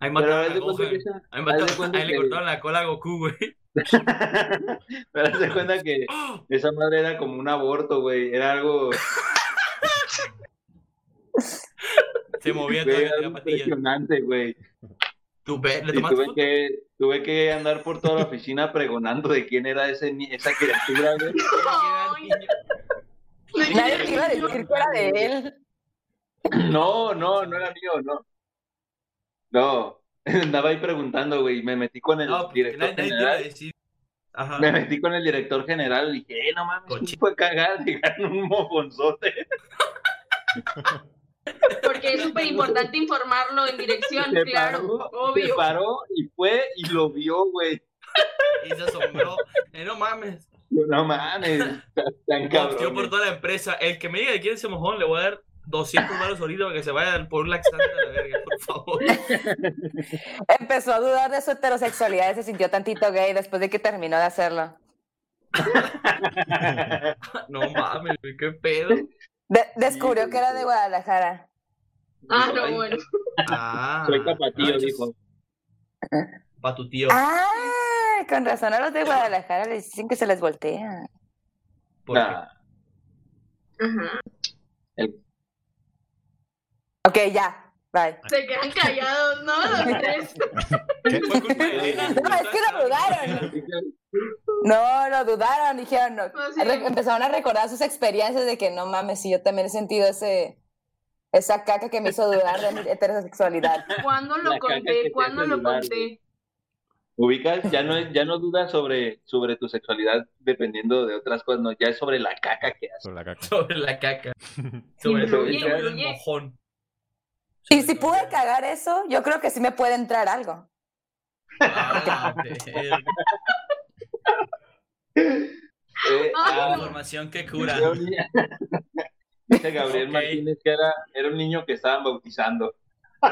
Ahí mataron a Gohan. Ahí, mataron- ahí le cortaron la cola a Goku, güey. Pero de cuenta que esa madre era como un aborto, güey. Era algo, Se movía güey, tenía algo patillas. impresionante, güey. ¿Tú ve- le Y tomaste tuve foto? que, tuve que andar por toda la oficina pregonando de quién era ese, esa criatura, güey. Nadie te iba a decir que era de él. No, no, no era mío, no. No, andaba ahí preguntando, güey, y me metí con el No, porque director nadie, nadie general. decir. Ajá. Me metí con el director general y dije, eh, no mames. ¿quién fue cagar? Dejaron un mofonzote. Porque es súper importante informarlo en dirección, Se claro, paró, se obvio. paró y fue y lo vio, güey. Y se asombró. Eh, no mames. No mames, tan- tan cabrón. por toda la empresa. El que me diga de quién es ese mojón, le voy a dar 200 baros ahorita para que se vaya por un laxante de la verga, por favor. Empezó a dudar de su heterosexualidad y se sintió tantito gay después de que terminó de hacerlo. No mames, qué pedo. De- descubrió que era de Guadalajara. Ah, no, Ay, bueno. Ah. Soy tapatío, ah, dijo. Pa' tu tío. Ah, con razón a los de Guadalajara les dicen que se les voltea. porque- Nah, Ajá. Ok, ya. Bye. Se quedan callados, ¿no? Los tres. No, es que lo dudaron. No, lo dudaron. Dijeron, no. No, sí. Re- empezaron a recordar sus experiencias de que no mames, si yo también he sentido ese esa caca que me hizo dudar de mi heterosexualidad. ¿Cuándo lo La conté? ¿Cuándo lo dudar, conté? Ubicas, ya no, es- ya no dudas sobre, sobre tu sexualidad dependiendo de otras cosas, no, ya es sobre la caca que haces. Sobre la caca. Sobre la caca. Sobre, Influye, sobre el mojón. Y si pude cagar eso, yo creo que sí me puede entrar algo. Ah. Eh, ah, Información que cura. Dice Gabriel Ok. Martínez que era, era un niño que estaban bautizando.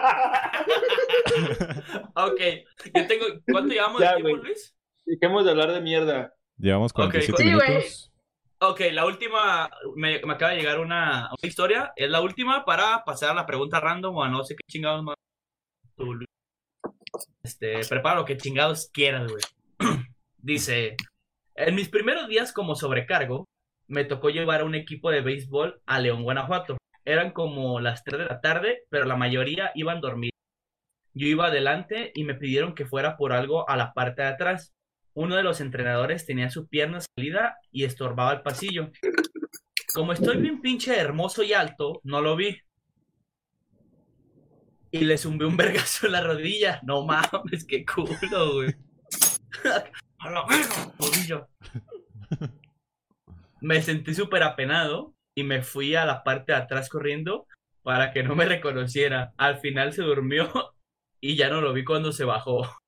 Ok, yo tengo. ¿Cuánto llevamos de Ya, tiempo, güey. Luis? Dejemos de hablar de mierda. Llevamos 47 Sí, güey. minutos. Ok, la última. Me, acaba de llegar una, historia. Es la última para pasar a la pregunta random o a no sé qué chingados más. Este, prepara lo que chingados quieras, güey. Dice: En mis primeros días como sobrecargo, me tocó llevar a un equipo de béisbol a León, Guanajuato. Eran como las 3 de la tarde, pero la mayoría iban dormidos. Yo iba adelante y me pidieron que fuera por algo a la parte de atrás. Uno de los entrenadores tenía su pierna salida y estorbaba el pasillo. Como estoy bien pinche hermoso y alto, no lo vi. Y le zumbé un vergazo en la rodilla. No mames, qué culo, güey. A la verga. Me sentí súper apenado y me fui a la parte de atrás corriendo para que no me reconociera. Al final se durmió y ya no lo vi cuando se bajó.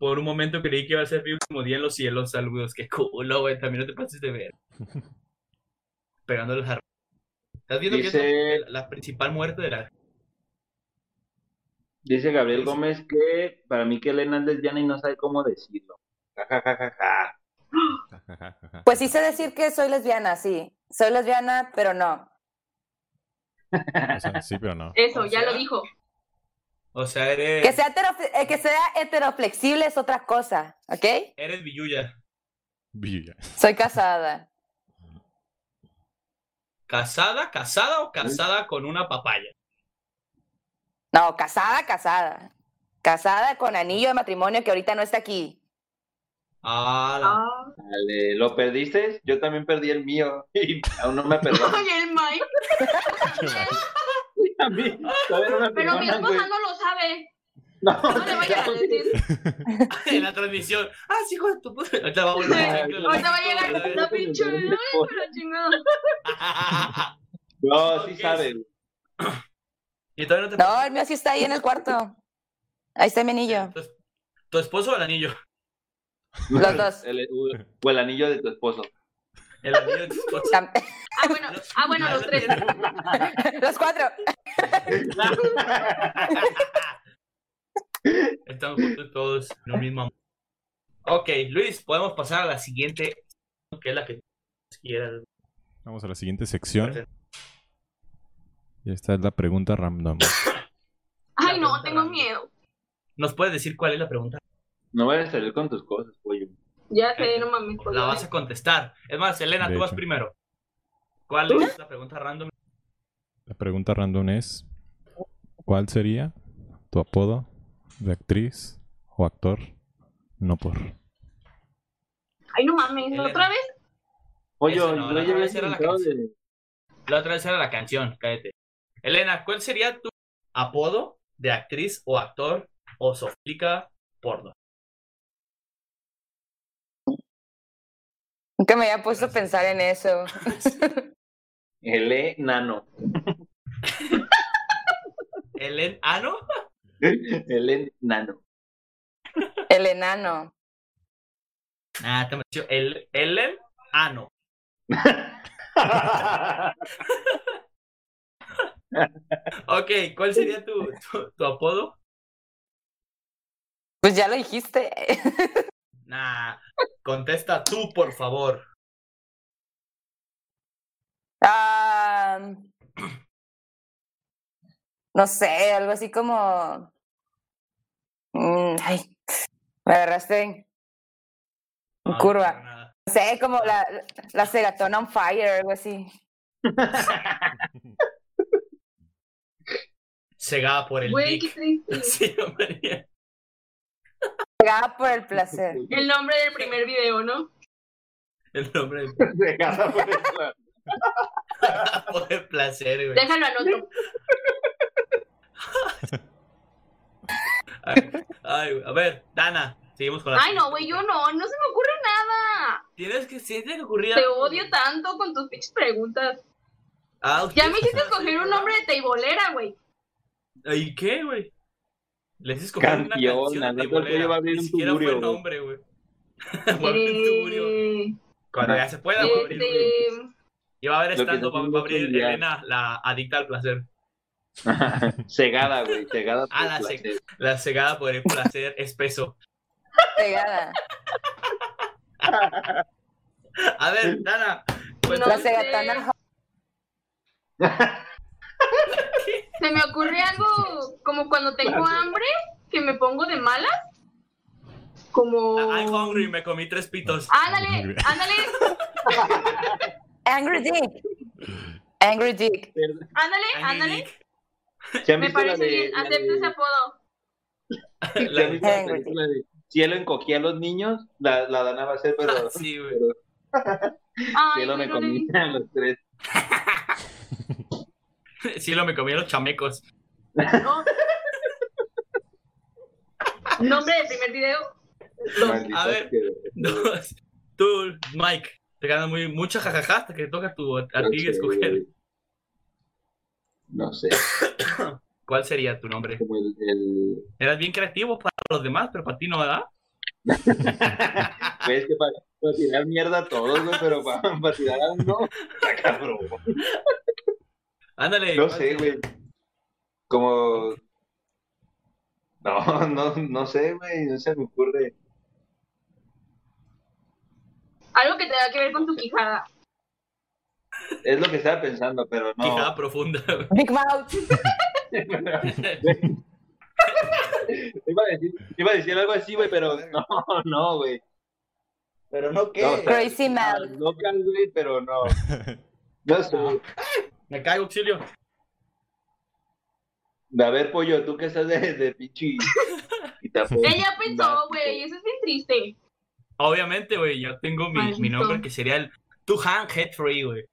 Por un momento creí que iba a ser mi último día en los cielos. Saludos, qué culo, güey. También no te pases de ver. Pegándole a ¿Estás viendo que Dice- es la, principal muerte de la... Dice Gabriel. Gómez que para mí que Elena es lesbiana y no sabe cómo decirlo. Ja, ja, ja, ja, ja. Pues sí sé decir que soy lesbiana, sí. Soy lesbiana, pero no. O sea, sí, pero no. Eso, O ya sea, lo dijo. O sea, eres... Que sea, heterofle- eh, que sea heteroflexible es otra cosa, ¿ok? Eres billuya. Villa. Soy casada. ¿Casada, casada o casada con una papaya? No, casada, casada. Casada con anillo de matrimonio que ahorita no está aquí. Ah, la-. Dale, ¿lo perdiste? Yo también perdí el mío y aún no me perdonó. Ay, el Mike. A mí, Pero mi perdonan, güey. esposa no lo sabe. No, No le vayan a decir. en la transmisión. Ah, sí, hijo de tu puta. Ahorita va a volver Ahorita va a llegar la pinche. Ay, la chingada. No, sí sabe. y todavía no te... No, el mío sí está ahí en el cuarto. Ahí está mi anillo. ¿Tu, tu esposo o el anillo? Los dos. El, o el anillo de tu esposo. El anillo de tu esposo. Tam- Ah, bueno, ah, bueno, los tres. Los cuatro. Estamos juntos todos en un mismo amor. Ok, Luis, podemos pasar a la siguiente, que es la que tú quieras. Vamos a la siguiente sección. Y esta es la pregunta random. Ay, no, tengo miedo. ¿Nos puedes decir cuál es la pregunta? No vayas a salir con tus cosas. Ya sé, no mames. La vas a contestar. Es más, Elena, De tú vas primero. ¿Cuál es la pregunta random? La pregunta random es: ¿Cuál sería tu apodo de actriz o actor, no por. Ay, no mames, Elena. ¿otra vez? Esa no, yo la ya otra vez era la de- La otra vez era la canción, cállate. Elena, ¿cuál sería tu apodo de actriz o actor o soflica porno? Nunca me había puesto a pensar en eso. El enano. ¿Elen Ano? El enano. El enano. Ah, te menciono. El, Ano. Ok, ¿cuál sería tu, tu, tu apodo? Pues ya lo dijiste. Nah, contesta tú, por favor. Ah, no sé, algo así como. Mm, ay, me agarraste en No, curva. no, sé, como la, la Segatona on Fire, algo así. Cegada por el Güey, qué dick. triste. Sí, María. Pegada por el placer. El nombre del primer video, ¿no? El nombre de- Dejada por el plan. por el placer, güey. Déjalo anoto. Ay, ay, a ver, Dana, seguimos con la. Ay, no, güey, yo no, no se me ocurre nada. Tienes que, sí, tiene que ocurrir Te odio tanto con tus pinches preguntas. Ah, Ya me hiciste escoger un nombre de teibolera, güey. ¿Y qué, güey? Les escogí una Campeona, canción de a Ni un siquiera fue el tuburio, güey. nombre, güey. Voy a abrir un tuburio. Eh, Cuando ya se pueda, voy a abrir güey. este, Y va a haber estando, va, va a abrir un. Elena, la adicta al placer. Cegada, güey. Cegada por Ah, el la placer. La cegada por el placer espeso. Pegada. A ver, Dana. No La sé. Se me ocurre algo como cuando tengo hambre, que me pongo de malas. Como. I'm hungry, me comí tres pitos. Ándale, ándale, Angry Dick. Angry Dick. ándale, ándale. Dick. ¿Se han Me parece bien, acepto ese apodo. ¿se La- la de Cielo encogía a los niños? La, la Dana va a hacer, pero, Ah, sí, güey. pero Ay, Cielo me comía a los tres. Sí, lo me comí a los chamecos. no. Nombre del primer video. A ver. Dos. Tú, Mike, te ganas muy, mucha jajaja hasta que toca tu, a No ti escoger. No sé, ¿Cuál sería tu nombre? como el, el... Eras bien creativo para los demás, pero para ti no, ¿verdad? Güey, es que para, para tirar mierda a todos, pero para, para tirar a uno, está cabrón. Ándale. No ¿cuál sé, güey. Como... No, no, no sé, güey, no se me ocurre. Algo que tenga que ver con tu quijada. Es lo que estaba pensando, pero no. Quijada profunda. güey. Big Mouth. iba, a decir, iba a decir algo así, güey, pero no, no, güey. pero no No, o sea, Crazy Mouth. Local, güey, pero no. No sé. Me caigo, auxilio. A ver, pollo, tú que estás de, de pinche. Ella pensó, güey, eso es bien triste. Obviamente, güey, yo tengo mi, mi nombre que sería el Tuhan Head Free, güey.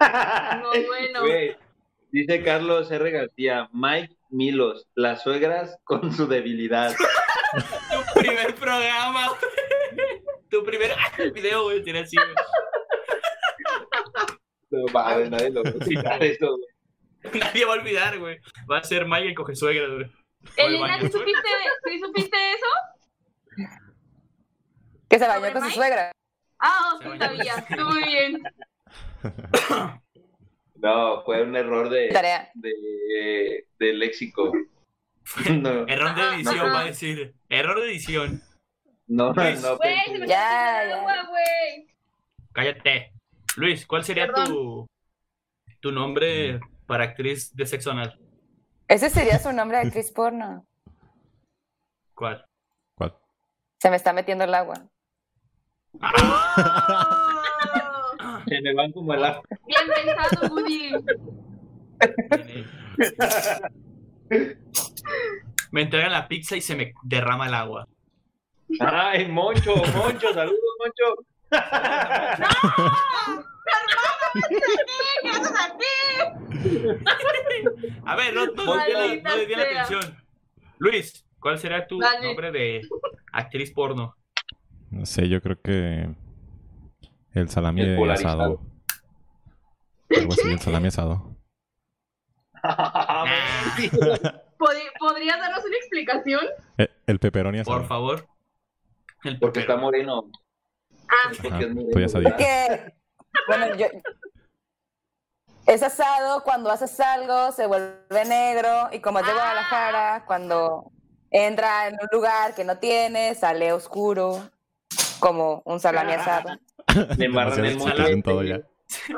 No, bueno. Güey, dice Carlos R. García, Mike Milos, las suegras con su debilidad. Tu primer programa. güey. Tu primer video, güey, tiene así, güey. No nadie lo va a citar eso, güey. Nadie va a olvidar, güey. Va a ser Mike el coge suegra, güey. Elena. ¿sí supiste, ¿sí supiste eso? Que se bañó ¿Sobre con su suegra. Ah, ok, bañó. sabía. Estuvo muy bien. No, fue un error de, Tarea. de, de léxico. No, Error de edición, ajá. va a decir. Error de edición. no, Luis. no. Güey, se me. Ya, está ya. agua, güey. Cállate. Luis, ¿cuál sería tu, tu nombre para actriz de sexo anal? Ese sería su nombre de actriz porno. ¿Cuál? ¿Cuál? Se me está metiendo el agua. Oh, Se me van como el agua. bien pensado, Woody. Me entregan la pizza y se me derrama el agua. Ay, Moncho, Moncho, saludos, Moncho. ¡Gracias a ti! A ver, no, no, la- no le di la atención. Luis, ¿cuál será tu Dale. nombre de actriz porno? No sé, yo creo que el salami El asado. Algo así, el salami asado. ¿Pod- ¿Podrías darnos una explicación? Eh, El pepperoni asado. Por favor. El Porque está moreno. Ah, Porque Ah, es moreno, tú ya sabías. ¿verdad? Que, bueno, yo... Es asado, cuando haces algo se vuelve negro y como es de Ah. Guadalajara, cuando entra en un lugar que no tiene, sale oscuro, como un salami asado. Le embarran el explicación todo ya.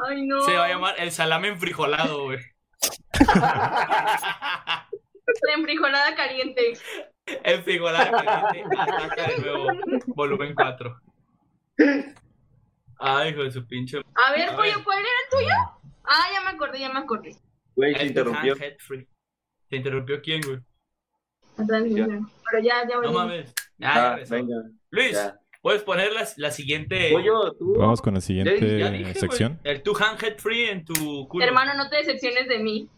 ay, no. Se va a llamar el salame enfrijolado, güey. La enfrijolada caliente. El frijolado caliente ataca de nuevo. Volumen 4. Ay, hijo de su pinche. A ver, A pollo, ver. ¿cuál era el tuyo? Ah, ya me acordé, ya me acordé. Güey, se El interrumpió. ¿Se interrumpió quién, güey? Pero ya, ya No volví. mames. Ah, ya regresó. venga. Luis, ya. ¿puedes poner la, la siguiente. Pollo, tú. Vamos con la siguiente Ya dije, güey. sección. El two hand head free en tu culo. Hermano, no te decepciones de mí.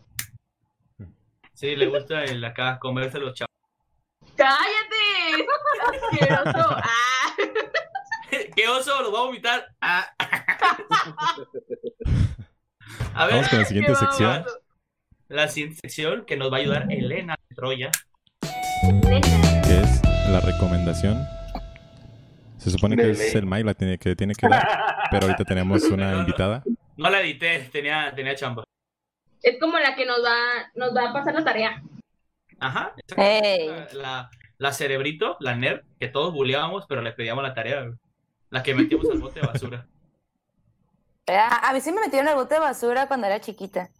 Sí, le gusta el acá comerse los chavos. ¡Cállate! ¡Asqueroso! ¡Ah! ¿Qué oso? ¿Los va a vomitar? Ah. A ver, Vamos con la siguiente Qué sección. la siguiente sección que nos va a ayudar Elena de Troya. que es la recomendación. Se supone que es el Mike la tiene, que tiene que dar, pero ahorita tenemos una invitada. No la edité, tenía, tenía chamba. Es como la que nos va, nos va a pasar la tarea. Ajá. exacto. Ey. La, la, la cerebrito, la nerd, que todos bulleábamos, pero le pedíamos la tarea. La que metíamos al bote de basura. Ah, A mí sí me metieron en el bote de basura cuando era chiquita.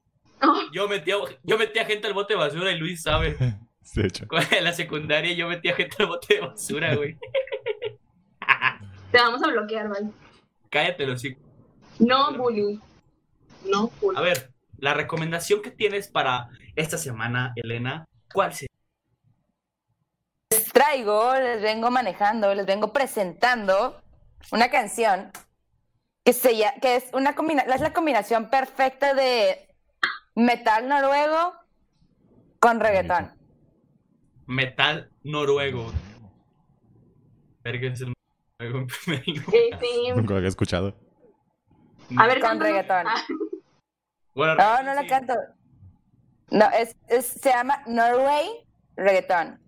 Yo metía, yo metía gente al bote de basura y Luis sabe. Sí, de hecho. En la secundaria yo metía gente al bote de basura, güey. Te vamos a bloquear, ¿vale? Cállate, los chicos. No bullying. No bullying. A ver, la recomendación que tienes para esta semana, Elena, ¿cuál sería? Les traigo, les vengo manejando, les vengo presentando una canción que, se, que es, una combina- es la combinación perfecta de metal noruego con reggaetón. Metal noruego. Verga, es el noruego en primer lugar. Nunca lo había escuchado. a ver, Con reggaetón. Ah, Bueno, No, no la sí. canto. No, es, es- se llama Norway Reggaeton.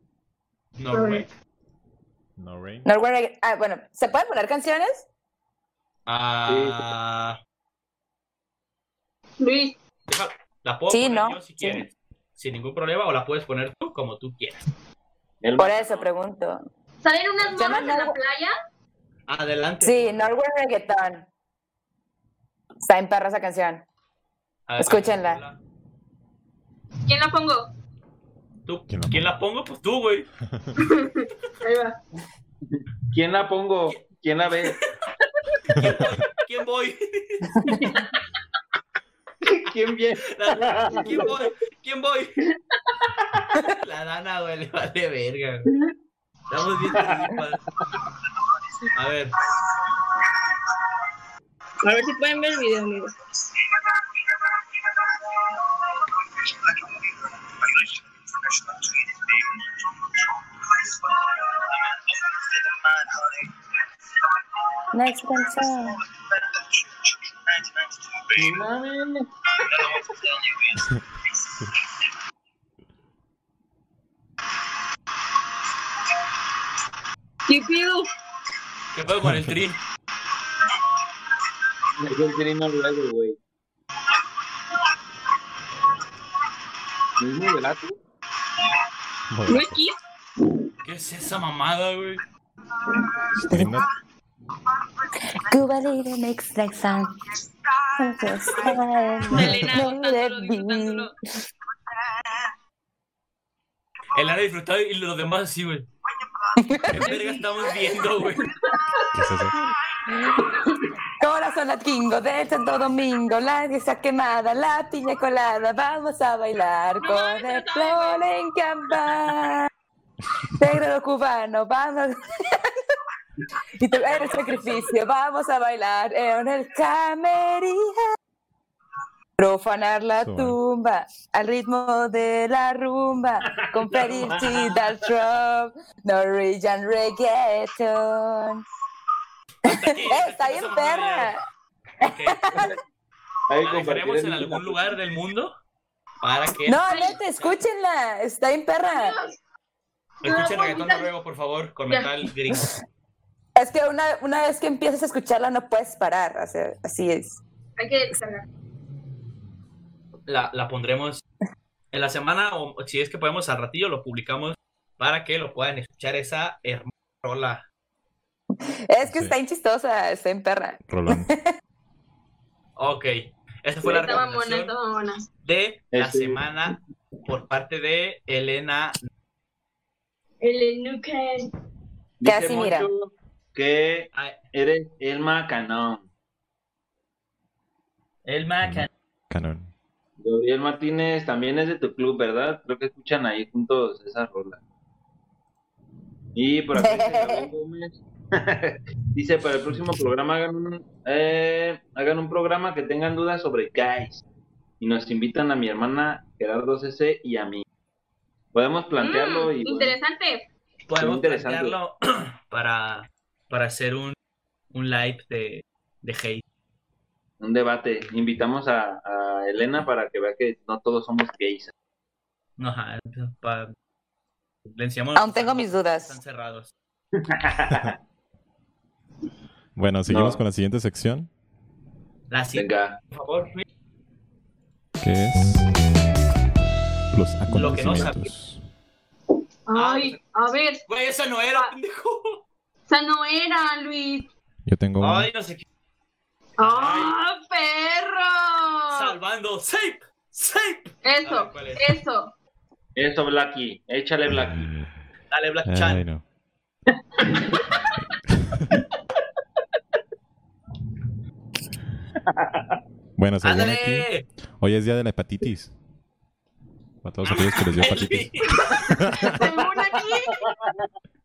Norway. No, Ah, bueno, ¿se pueden poner canciones? Ah, Luis, la puedo Sí, poner ¿no? yo si Sí. quieres. Sin ningún problema, o la puedes poner tú como tú quieras. El- Por eso pregunto. ¿salen unas morras en la playa? Adelante. Sí, Norway Reggaeton. Está en perra esa canción. Escúchenla. ¿Quién la pongo? ¿Tú? ¿Quién la ¿Quién la pongo? Pues tú, güey. Ahí va. ¿Quién la pongo? ¿Quién la ve? ¿Quién voy? ¿Quién viene? La- ¿Quién voy? ¿Quién voy? La dana, güey, le vale verga. güey. Estamos bien. A ver, A ver si pueden ver el video, amigos. Next canción. No mames. ¿Qué pido? ¿qué puedo con el tri? Es el trino luego, güey. ¿No es muy barato? Luis Kiss. ¿Qué es esa mamada, güey? Slipknot. Cuba Libre makes like sound. Elena disfrutado y los demás así, güey. ¿Qué verga estamos viendo, güey? ¿Qué es eso? Corazón latingo de Santo Domingo, la está quemada, la piña colada, vamos a bailar con el flor en campana. Negro cubano, vamos. y tú eres sacrificio, vamos a bailar en el camerino. Profanar la Suave. tumba al ritmo de la rumba, con del Trump, Norwegian Reggaeton. Está bien perra. ya. Ok. Ahí La en algún lugar del mundo para que No, neta, escúchenla, está bien perra. escuchen reggaetón noruego, por favor, con metal gringo. Es que una, una vez que empiezas a escucharla no puedes parar, o sea, así es. Hay que. La, la pondremos en la semana o si es que podemos al ratillo lo publicamos para que lo puedan escuchar esa hermosa rola. Es que Sí. está bien chistosa, está bien perra. Rolón. Ok, esa fue la buena, recomendación buena. de la Este- semana por parte de Elena. El Enuken. Dice Casi, mira. Que eres Elma Canón. El Macan. Canon. Gabriel Martínez también es de tu club, ¿verdad? Creo que escuchan ahí juntos esa rola. Y por acá Gómez. dice, para el próximo programa hagan un, eh, hagan un programa que tengan dudas sobre guys. Y nos invitan a mi hermana Gerardo CC y a mí. Podemos plantearlo Mm, y bueno, interesante. Podemos interesante. plantearlo para, para hacer un, un live de, de hate. un debate. Invitamos a, a Elena para que vea que no todos somos gays. No, ajá, pa- le enseñamos Aún tengo mis Están dudas. cerrados. Bueno, seguimos No. con la siguiente sección, La siguiente, Venga. por favor. Luis. que es los Lo que no acontecimientos. Ay, a ver, Güey, esa no era, pendejo. esa no era, Luis. Yo tengo Ay, no sé qué. ¡Ah, perro! Salvando. Safe. Safe. Eso, ver, ¿cuál es? eso. Eso, Blacky. Échale, Blacky. Dale, Black Ay, Chan. no. bueno, según aquí, hoy es día de la hepatitis. Para todos aquellos que les dio hepatitis. Según aquí,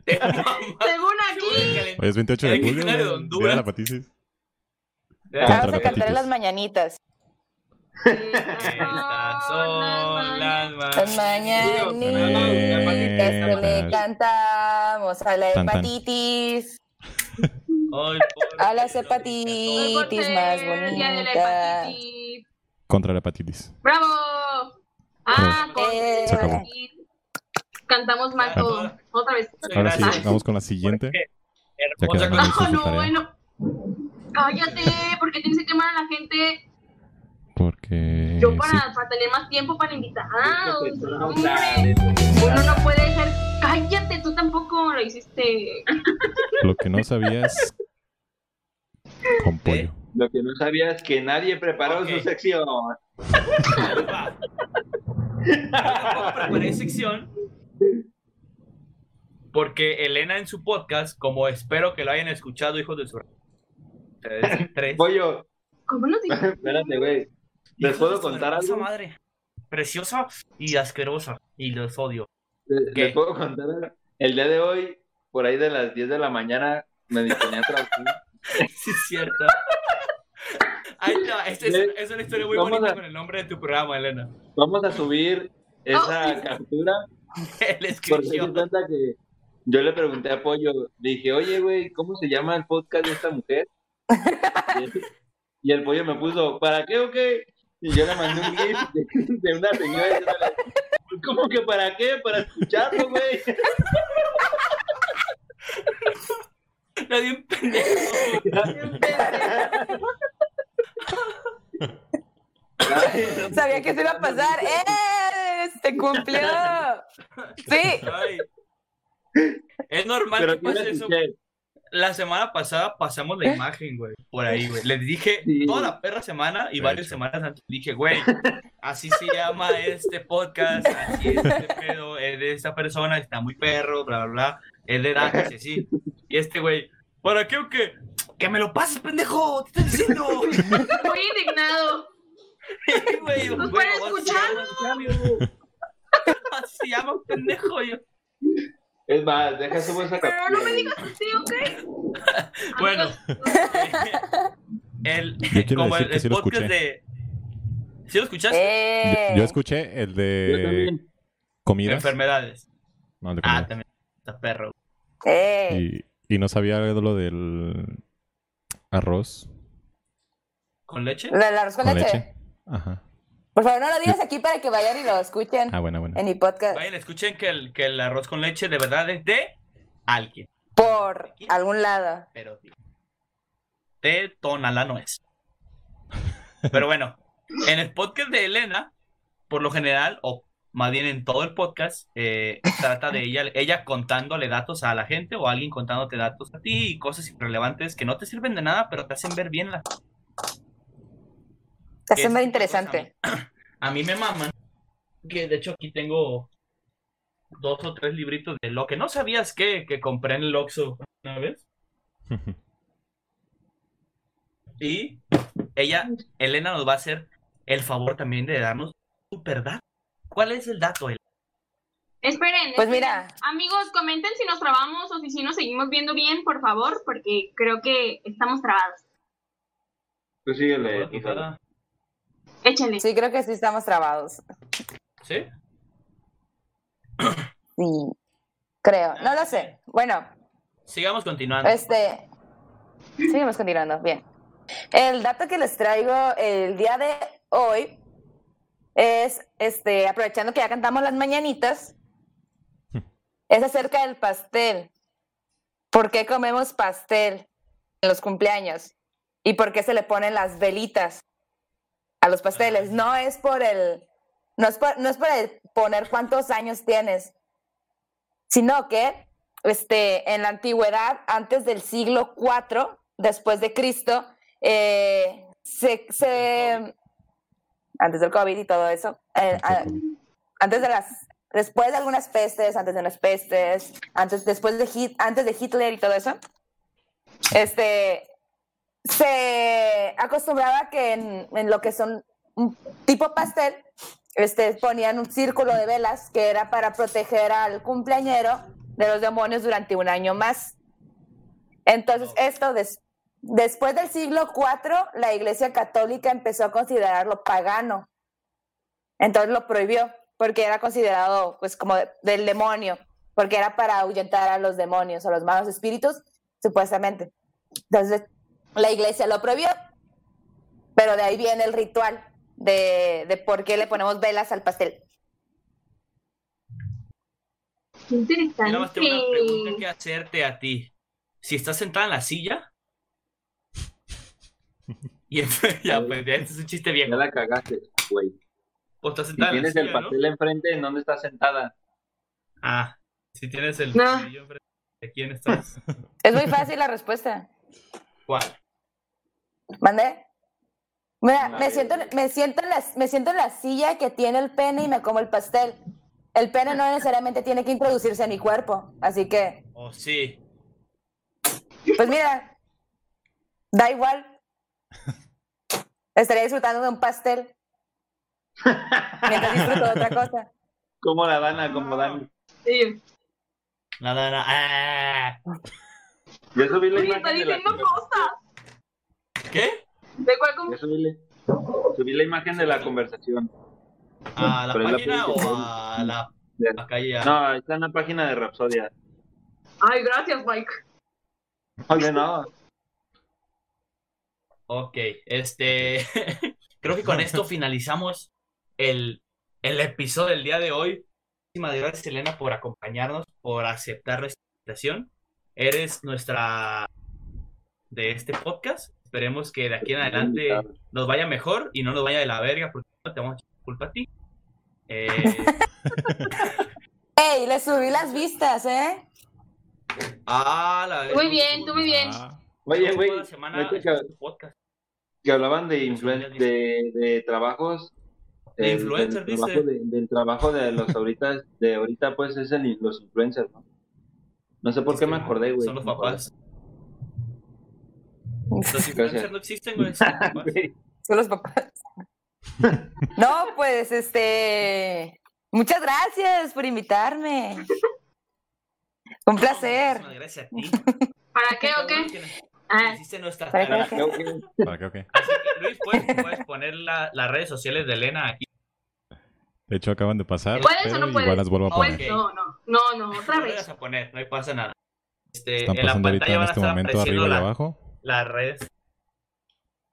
según aquí. Hoy es 28 de julio, día de la hepatitis. Vamos a cantar las mañanitas. Estas son las Las mañanitas. mañanitas que le cantamos a la hepatitis. Por A las hepatitis. Por más el día de la bonita. hepatitis. Contra la hepatitis. ¡Bravo! Ah, con Eh, Se acabó. Cantamos mal todo. Otra vez. Ahora sí, vamos con la siguiente. Ah, su no, tarea. bueno. Cállate, porque tienes que quemar a la gente. Porque Yo sí, para, tener más tiempo para invitar. No hombre. sabes. Uno no puede ser. Cállate, tú tampoco lo hiciste. lo que no sabías con pollo. Lo que no sabía es que nadie preparó su sección. Yo tampoco preparé sección porque Elena en su podcast, como espero que lo hayan escuchado, hijos de su... Ustedes tres. Pollo, ¿Cómo nos dijo? espérate, güey. ¿Les puedo contar algo? madre. Preciosa y asquerosa. Y los odio. ¿Les, puedo contar? El día de hoy, por ahí de las 10 de la mañana, me disponía a trabajar. Sí, es cierto. Está. Esta es, es una historia muy bonita a- con el nombre de tu programa, Elena. Vamos a subir esa captura El que yo le pregunté a Pollo, le dije, oye, güey, ¿cómo se llama el podcast de esta mujer? Y el pollo me puso, ¿para qué o qué? Y yo le mandé un gif de, de una señora ¿cómo que para qué? Para escucharlo, güey. Nadie un pendejo. Sabía que se iba a pasar. ¡Eh! ¡Se cumplió! Sí. Ay. Es normal Pero que pase eso. escuché. La semana pasada pasamos la imagen, güey, por ahí, güey. Les dije Sí. toda la perra semana y De varias hecho. semanas antes dije, güey, así se llama este podcast, así es este pedo, es de esta persona, está muy perro, bla, bla, bla, es de edad, sí, sí. Y este güey, ¿para qué o qué? ¡Que me lo pases, pendejo! ¡Te estoy diciendo! Muy indignado. Güey, Pues así escucharlo. llama- Así se llama, pendejo. Yo. Es más, deja subo esa Pero captura. no me digas así, ¿ok? Bueno. El, Yo quiero como decir el, que el sí lo podcast escuché. de. ¿Sí lo escuchaste? Eh, Yo, yo escuché el de comidas. Enfermedades. No, Ah, también. Está perro. eh. y, y no sabía lo del arroz ¿Con leche? ¿La, la arroz con, con leche? leche. Ajá. Por favor, no lo digas aquí para que vayan y lo escuchen Ah, buena, buena. en mi podcast. Vayan, escuchen que el, que el arroz con leche de verdad es de alguien. Por algún lado. Pero de Tonalá no es. Pero bueno, en el podcast de Elena, por lo general, o más bien en todo el podcast, eh, trata de ella, ella contándole datos a la gente o alguien contándote datos a ti y cosas irrelevantes que no te sirven de nada, pero te hacen ver bien la Está siendo cosas interesante. A mí, a mí me maman. Que de hecho aquí tengo dos o tres libritos de lo que no sabías que, que compré en el Oxxo una vez. Y ella, Elena, nos va a hacer el favor también de darnos super dato. ¿Cuál es el dato, Elena? Esperen. Pues esperen. mira. Amigos, comenten si nos trabamos o si sí nos seguimos viendo bien, por favor, porque creo que estamos trabados. Tú síguele. dale. Échenle. Sí, creo que sí estamos trabados. ¿Sí? Sí, creo. No lo sé. Bueno, Sigamos continuando. este. Seguimos continuando. Bien. El dato que les traigo el día de hoy es, este, aprovechando que ya cantamos las mañanitas, es acerca del pastel. ¿Por qué comemos pastel en los cumpleaños? ¿Y por qué se le ponen las velitas a los pasteles? No es por el, no es por, no es por el poner cuántos años tienes, sino que este, en la antigüedad, antes del siglo IV después de Cristo, eh, se, se- antes del COVID y todo eso, eh, antes de las, después de algunas pestes, antes de unas pestes, antes, después de antes de Hitler y todo eso, este, se acostumbraba que en, en lo que son un tipo pastel, este, ponían un círculo de velas que era para proteger al cumpleañero de los demonios durante un año más. Entonces, esto des- después del siglo IV, la Iglesia Católica empezó a considerarlo pagano. Entonces lo prohibió porque era considerado pues como de- del demonio, porque era para ahuyentar a los demonios, a los malos espíritus, supuestamente. Entonces, la iglesia lo prohibió, pero de ahí viene el ritual de, de por qué le ponemos velas al pastel. Qué interesante. Yo nada más tengo una pregunta que hacerte a ti. Si estás sentada en la silla. Y ya, pues, ya, este es un chiste Ya viejo. la cagaste, güey. O estás Si sentada en la tienes el pastel enfrente, ¿en dónde estás sentada? Ah, si tienes el No. enfrente, ¿de quién estás? Es muy fácil la respuesta. ¿Cuál? ¿Mandé? Mira, La me siento, me, siento en la, me siento en la silla que tiene el pene y me como el pastel. El pene no necesariamente tiene que introducirse en mi cuerpo, así que, Oh, sí. pues mira, da igual. Estaría disfrutando de un pastel mientras disfruto de otra cosa. Como la Dana, como Dani. Sí. Nada, nada. Ah. Yo subí la Oye, está la diciendo cosas. ¿Qué? ¿De cuál subí, la- subí la imagen de la conversación. ¿A la Pero la página o a la De- a calle? a- No, está en la página de Rapsodia. Ay, gracias, Mike. Oye, no. Ok, este. Creo que con esto finalizamos el, el episodio del día de hoy. Muchísimas gracias, Elena, por acompañarnos, por aceptar nuestra invitación. Eres nuestra de este podcast. Esperemos que de aquí en adelante nos vaya mejor y no nos vaya de la verga, porque no te vamos a echar culpa a ti. Eh, ¡Ey! Le subí las vistas, ¿eh? ah, la verga, Muy bien, tú muy bien. Ah, Oye, güey, Toda la semana neta que, hablaban de, influen- de, de trabajos. De el- influencer, del dice. trabajo de, del trabajo de los ahorita, de ahorita pues es el, los influencers, ¿no? No sé por qué me acordé, güey. Son los papás. Los influencers no existen, güey. son los papás. Son los papás. No, pues, este. Muchas gracias por invitarme. Un placer. Muchísimas Gracias a ti. ¿Para qué o qué? Ah, Hiciste nuestra ¿Para qué? Creo que- ¿Para qué o qué? Así que, Luis, ¿puedes, puedes poner la- las redes sociales de Elena aquí. De hecho, acaban de pasar. ¿Puedes o no igual puedes? las vuelvo a poner. no, no, no, no, otra No lo vez. vayas a poner, no hay pasa nada. Este, Están en la pasando ahorita pantalla en este momento arriba y la- abajo. Las redes.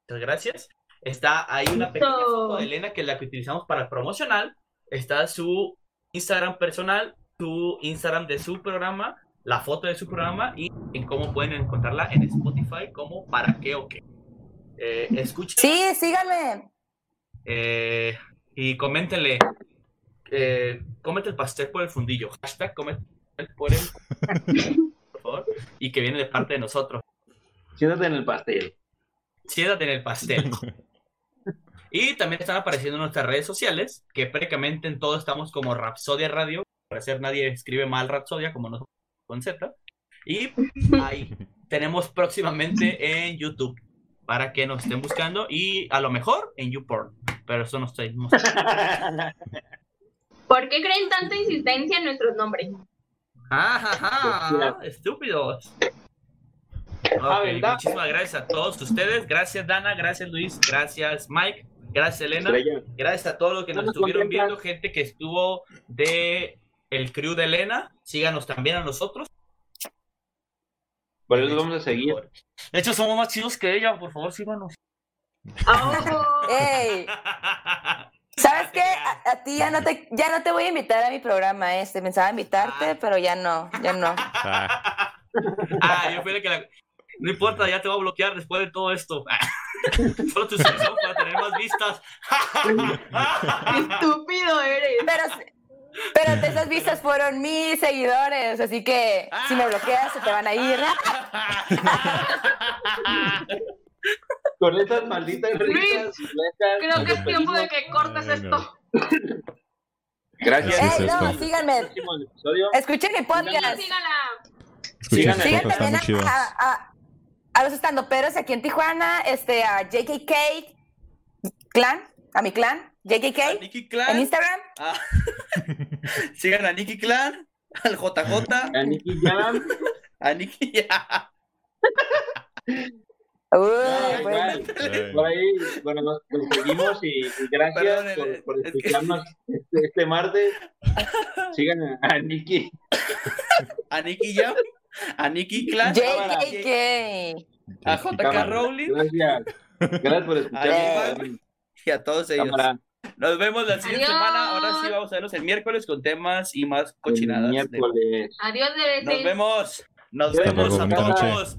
Muchas gracias. Está ahí una pequeña foto de Elena que es la que utilizamos para el promocional. Está su Instagram personal, su Instagram de su programa, la foto de su programa y en cómo pueden encontrarla en Spotify como para qué o qué. Eh, escuchen Sí, síganme. eh, y coméntenle. Eh, cómete el pastel por el fundillo. Hashtag cómete el por el por favor. Y que viene de parte de nosotros. Siéntate en el pastel. Siéntate en el pastel. Y también están apareciendo en nuestras redes sociales, que prácticamente en todo estamos como Rapsodia Radio. Al parecer nadie escribe mal Rapsodia como nosotros con Z. Y ahí tenemos próximamente en YouTube para que nos estén buscando y a lo mejor en YouPorn. Pero eso no estoy. no sé. ¿Por qué creen tanta insistencia en nuestros nombres? Ajá, estúpidos. Ok, ¿verdad? muchísimas gracias a todos ustedes. Gracias, Dana. Gracias, Luis. Gracias, Mike. Gracias, Elena. Estrella. Gracias a todos los que nos estuvieron viendo, gente que estuvo de el crew de Elena. Síganos también a nosotros. Por eso vamos a seguir. De hecho, somos más chidos que ella. Por favor, síganos. Oh, Ey, ¿sabes qué? A, a ti ya no te ya no te voy a invitar a mi programa este. Pensaba invitarte, Ah. pero ya no, ya no. Ah, ah, yo fui la que la... No importa, ya te voy a bloquear después de todo esto. Solo tus ojos para tener más vistas. qué estúpido eres. Pero pero de esas vistas fueron mis seguidores, así que si me bloqueas se te van a ir. Con estas malditas Luis, risas. Creo que es tiempo de que cortes Ay, esto. Gracias. Es no, síganme. Escuchen mi Sí, podcast. sígala. escuchen fotos, están también a, a- los estandoperos aquí en Tijuana, este, a JKK Clan, a mi clan, JKK, Nicky en Clan. Instagram. Ah. Sigan a Nicky Clan, al JJ, A Nicky Jam. a Nicky ya. Uy, Ay, bueno. Por ahí, bueno, nos, nos seguimos y, y gracias Perdón, por, por es que- escucharnos este, este martes. Sigan a, a Nicky. A Nicky ya. A Nicky Clan. JKK. A JK. Rowling. Gracias. Gracias por escucharnos. Ay, Y a todos ellos. Cámara. Nos vemos la siguiente Adiós. semana. Ahora sí vamos a vernos el miércoles con temas y más El cochinadas. miércoles. Adiós, bebés. Nos vemos. Nos Hasta vemos luego, a todos.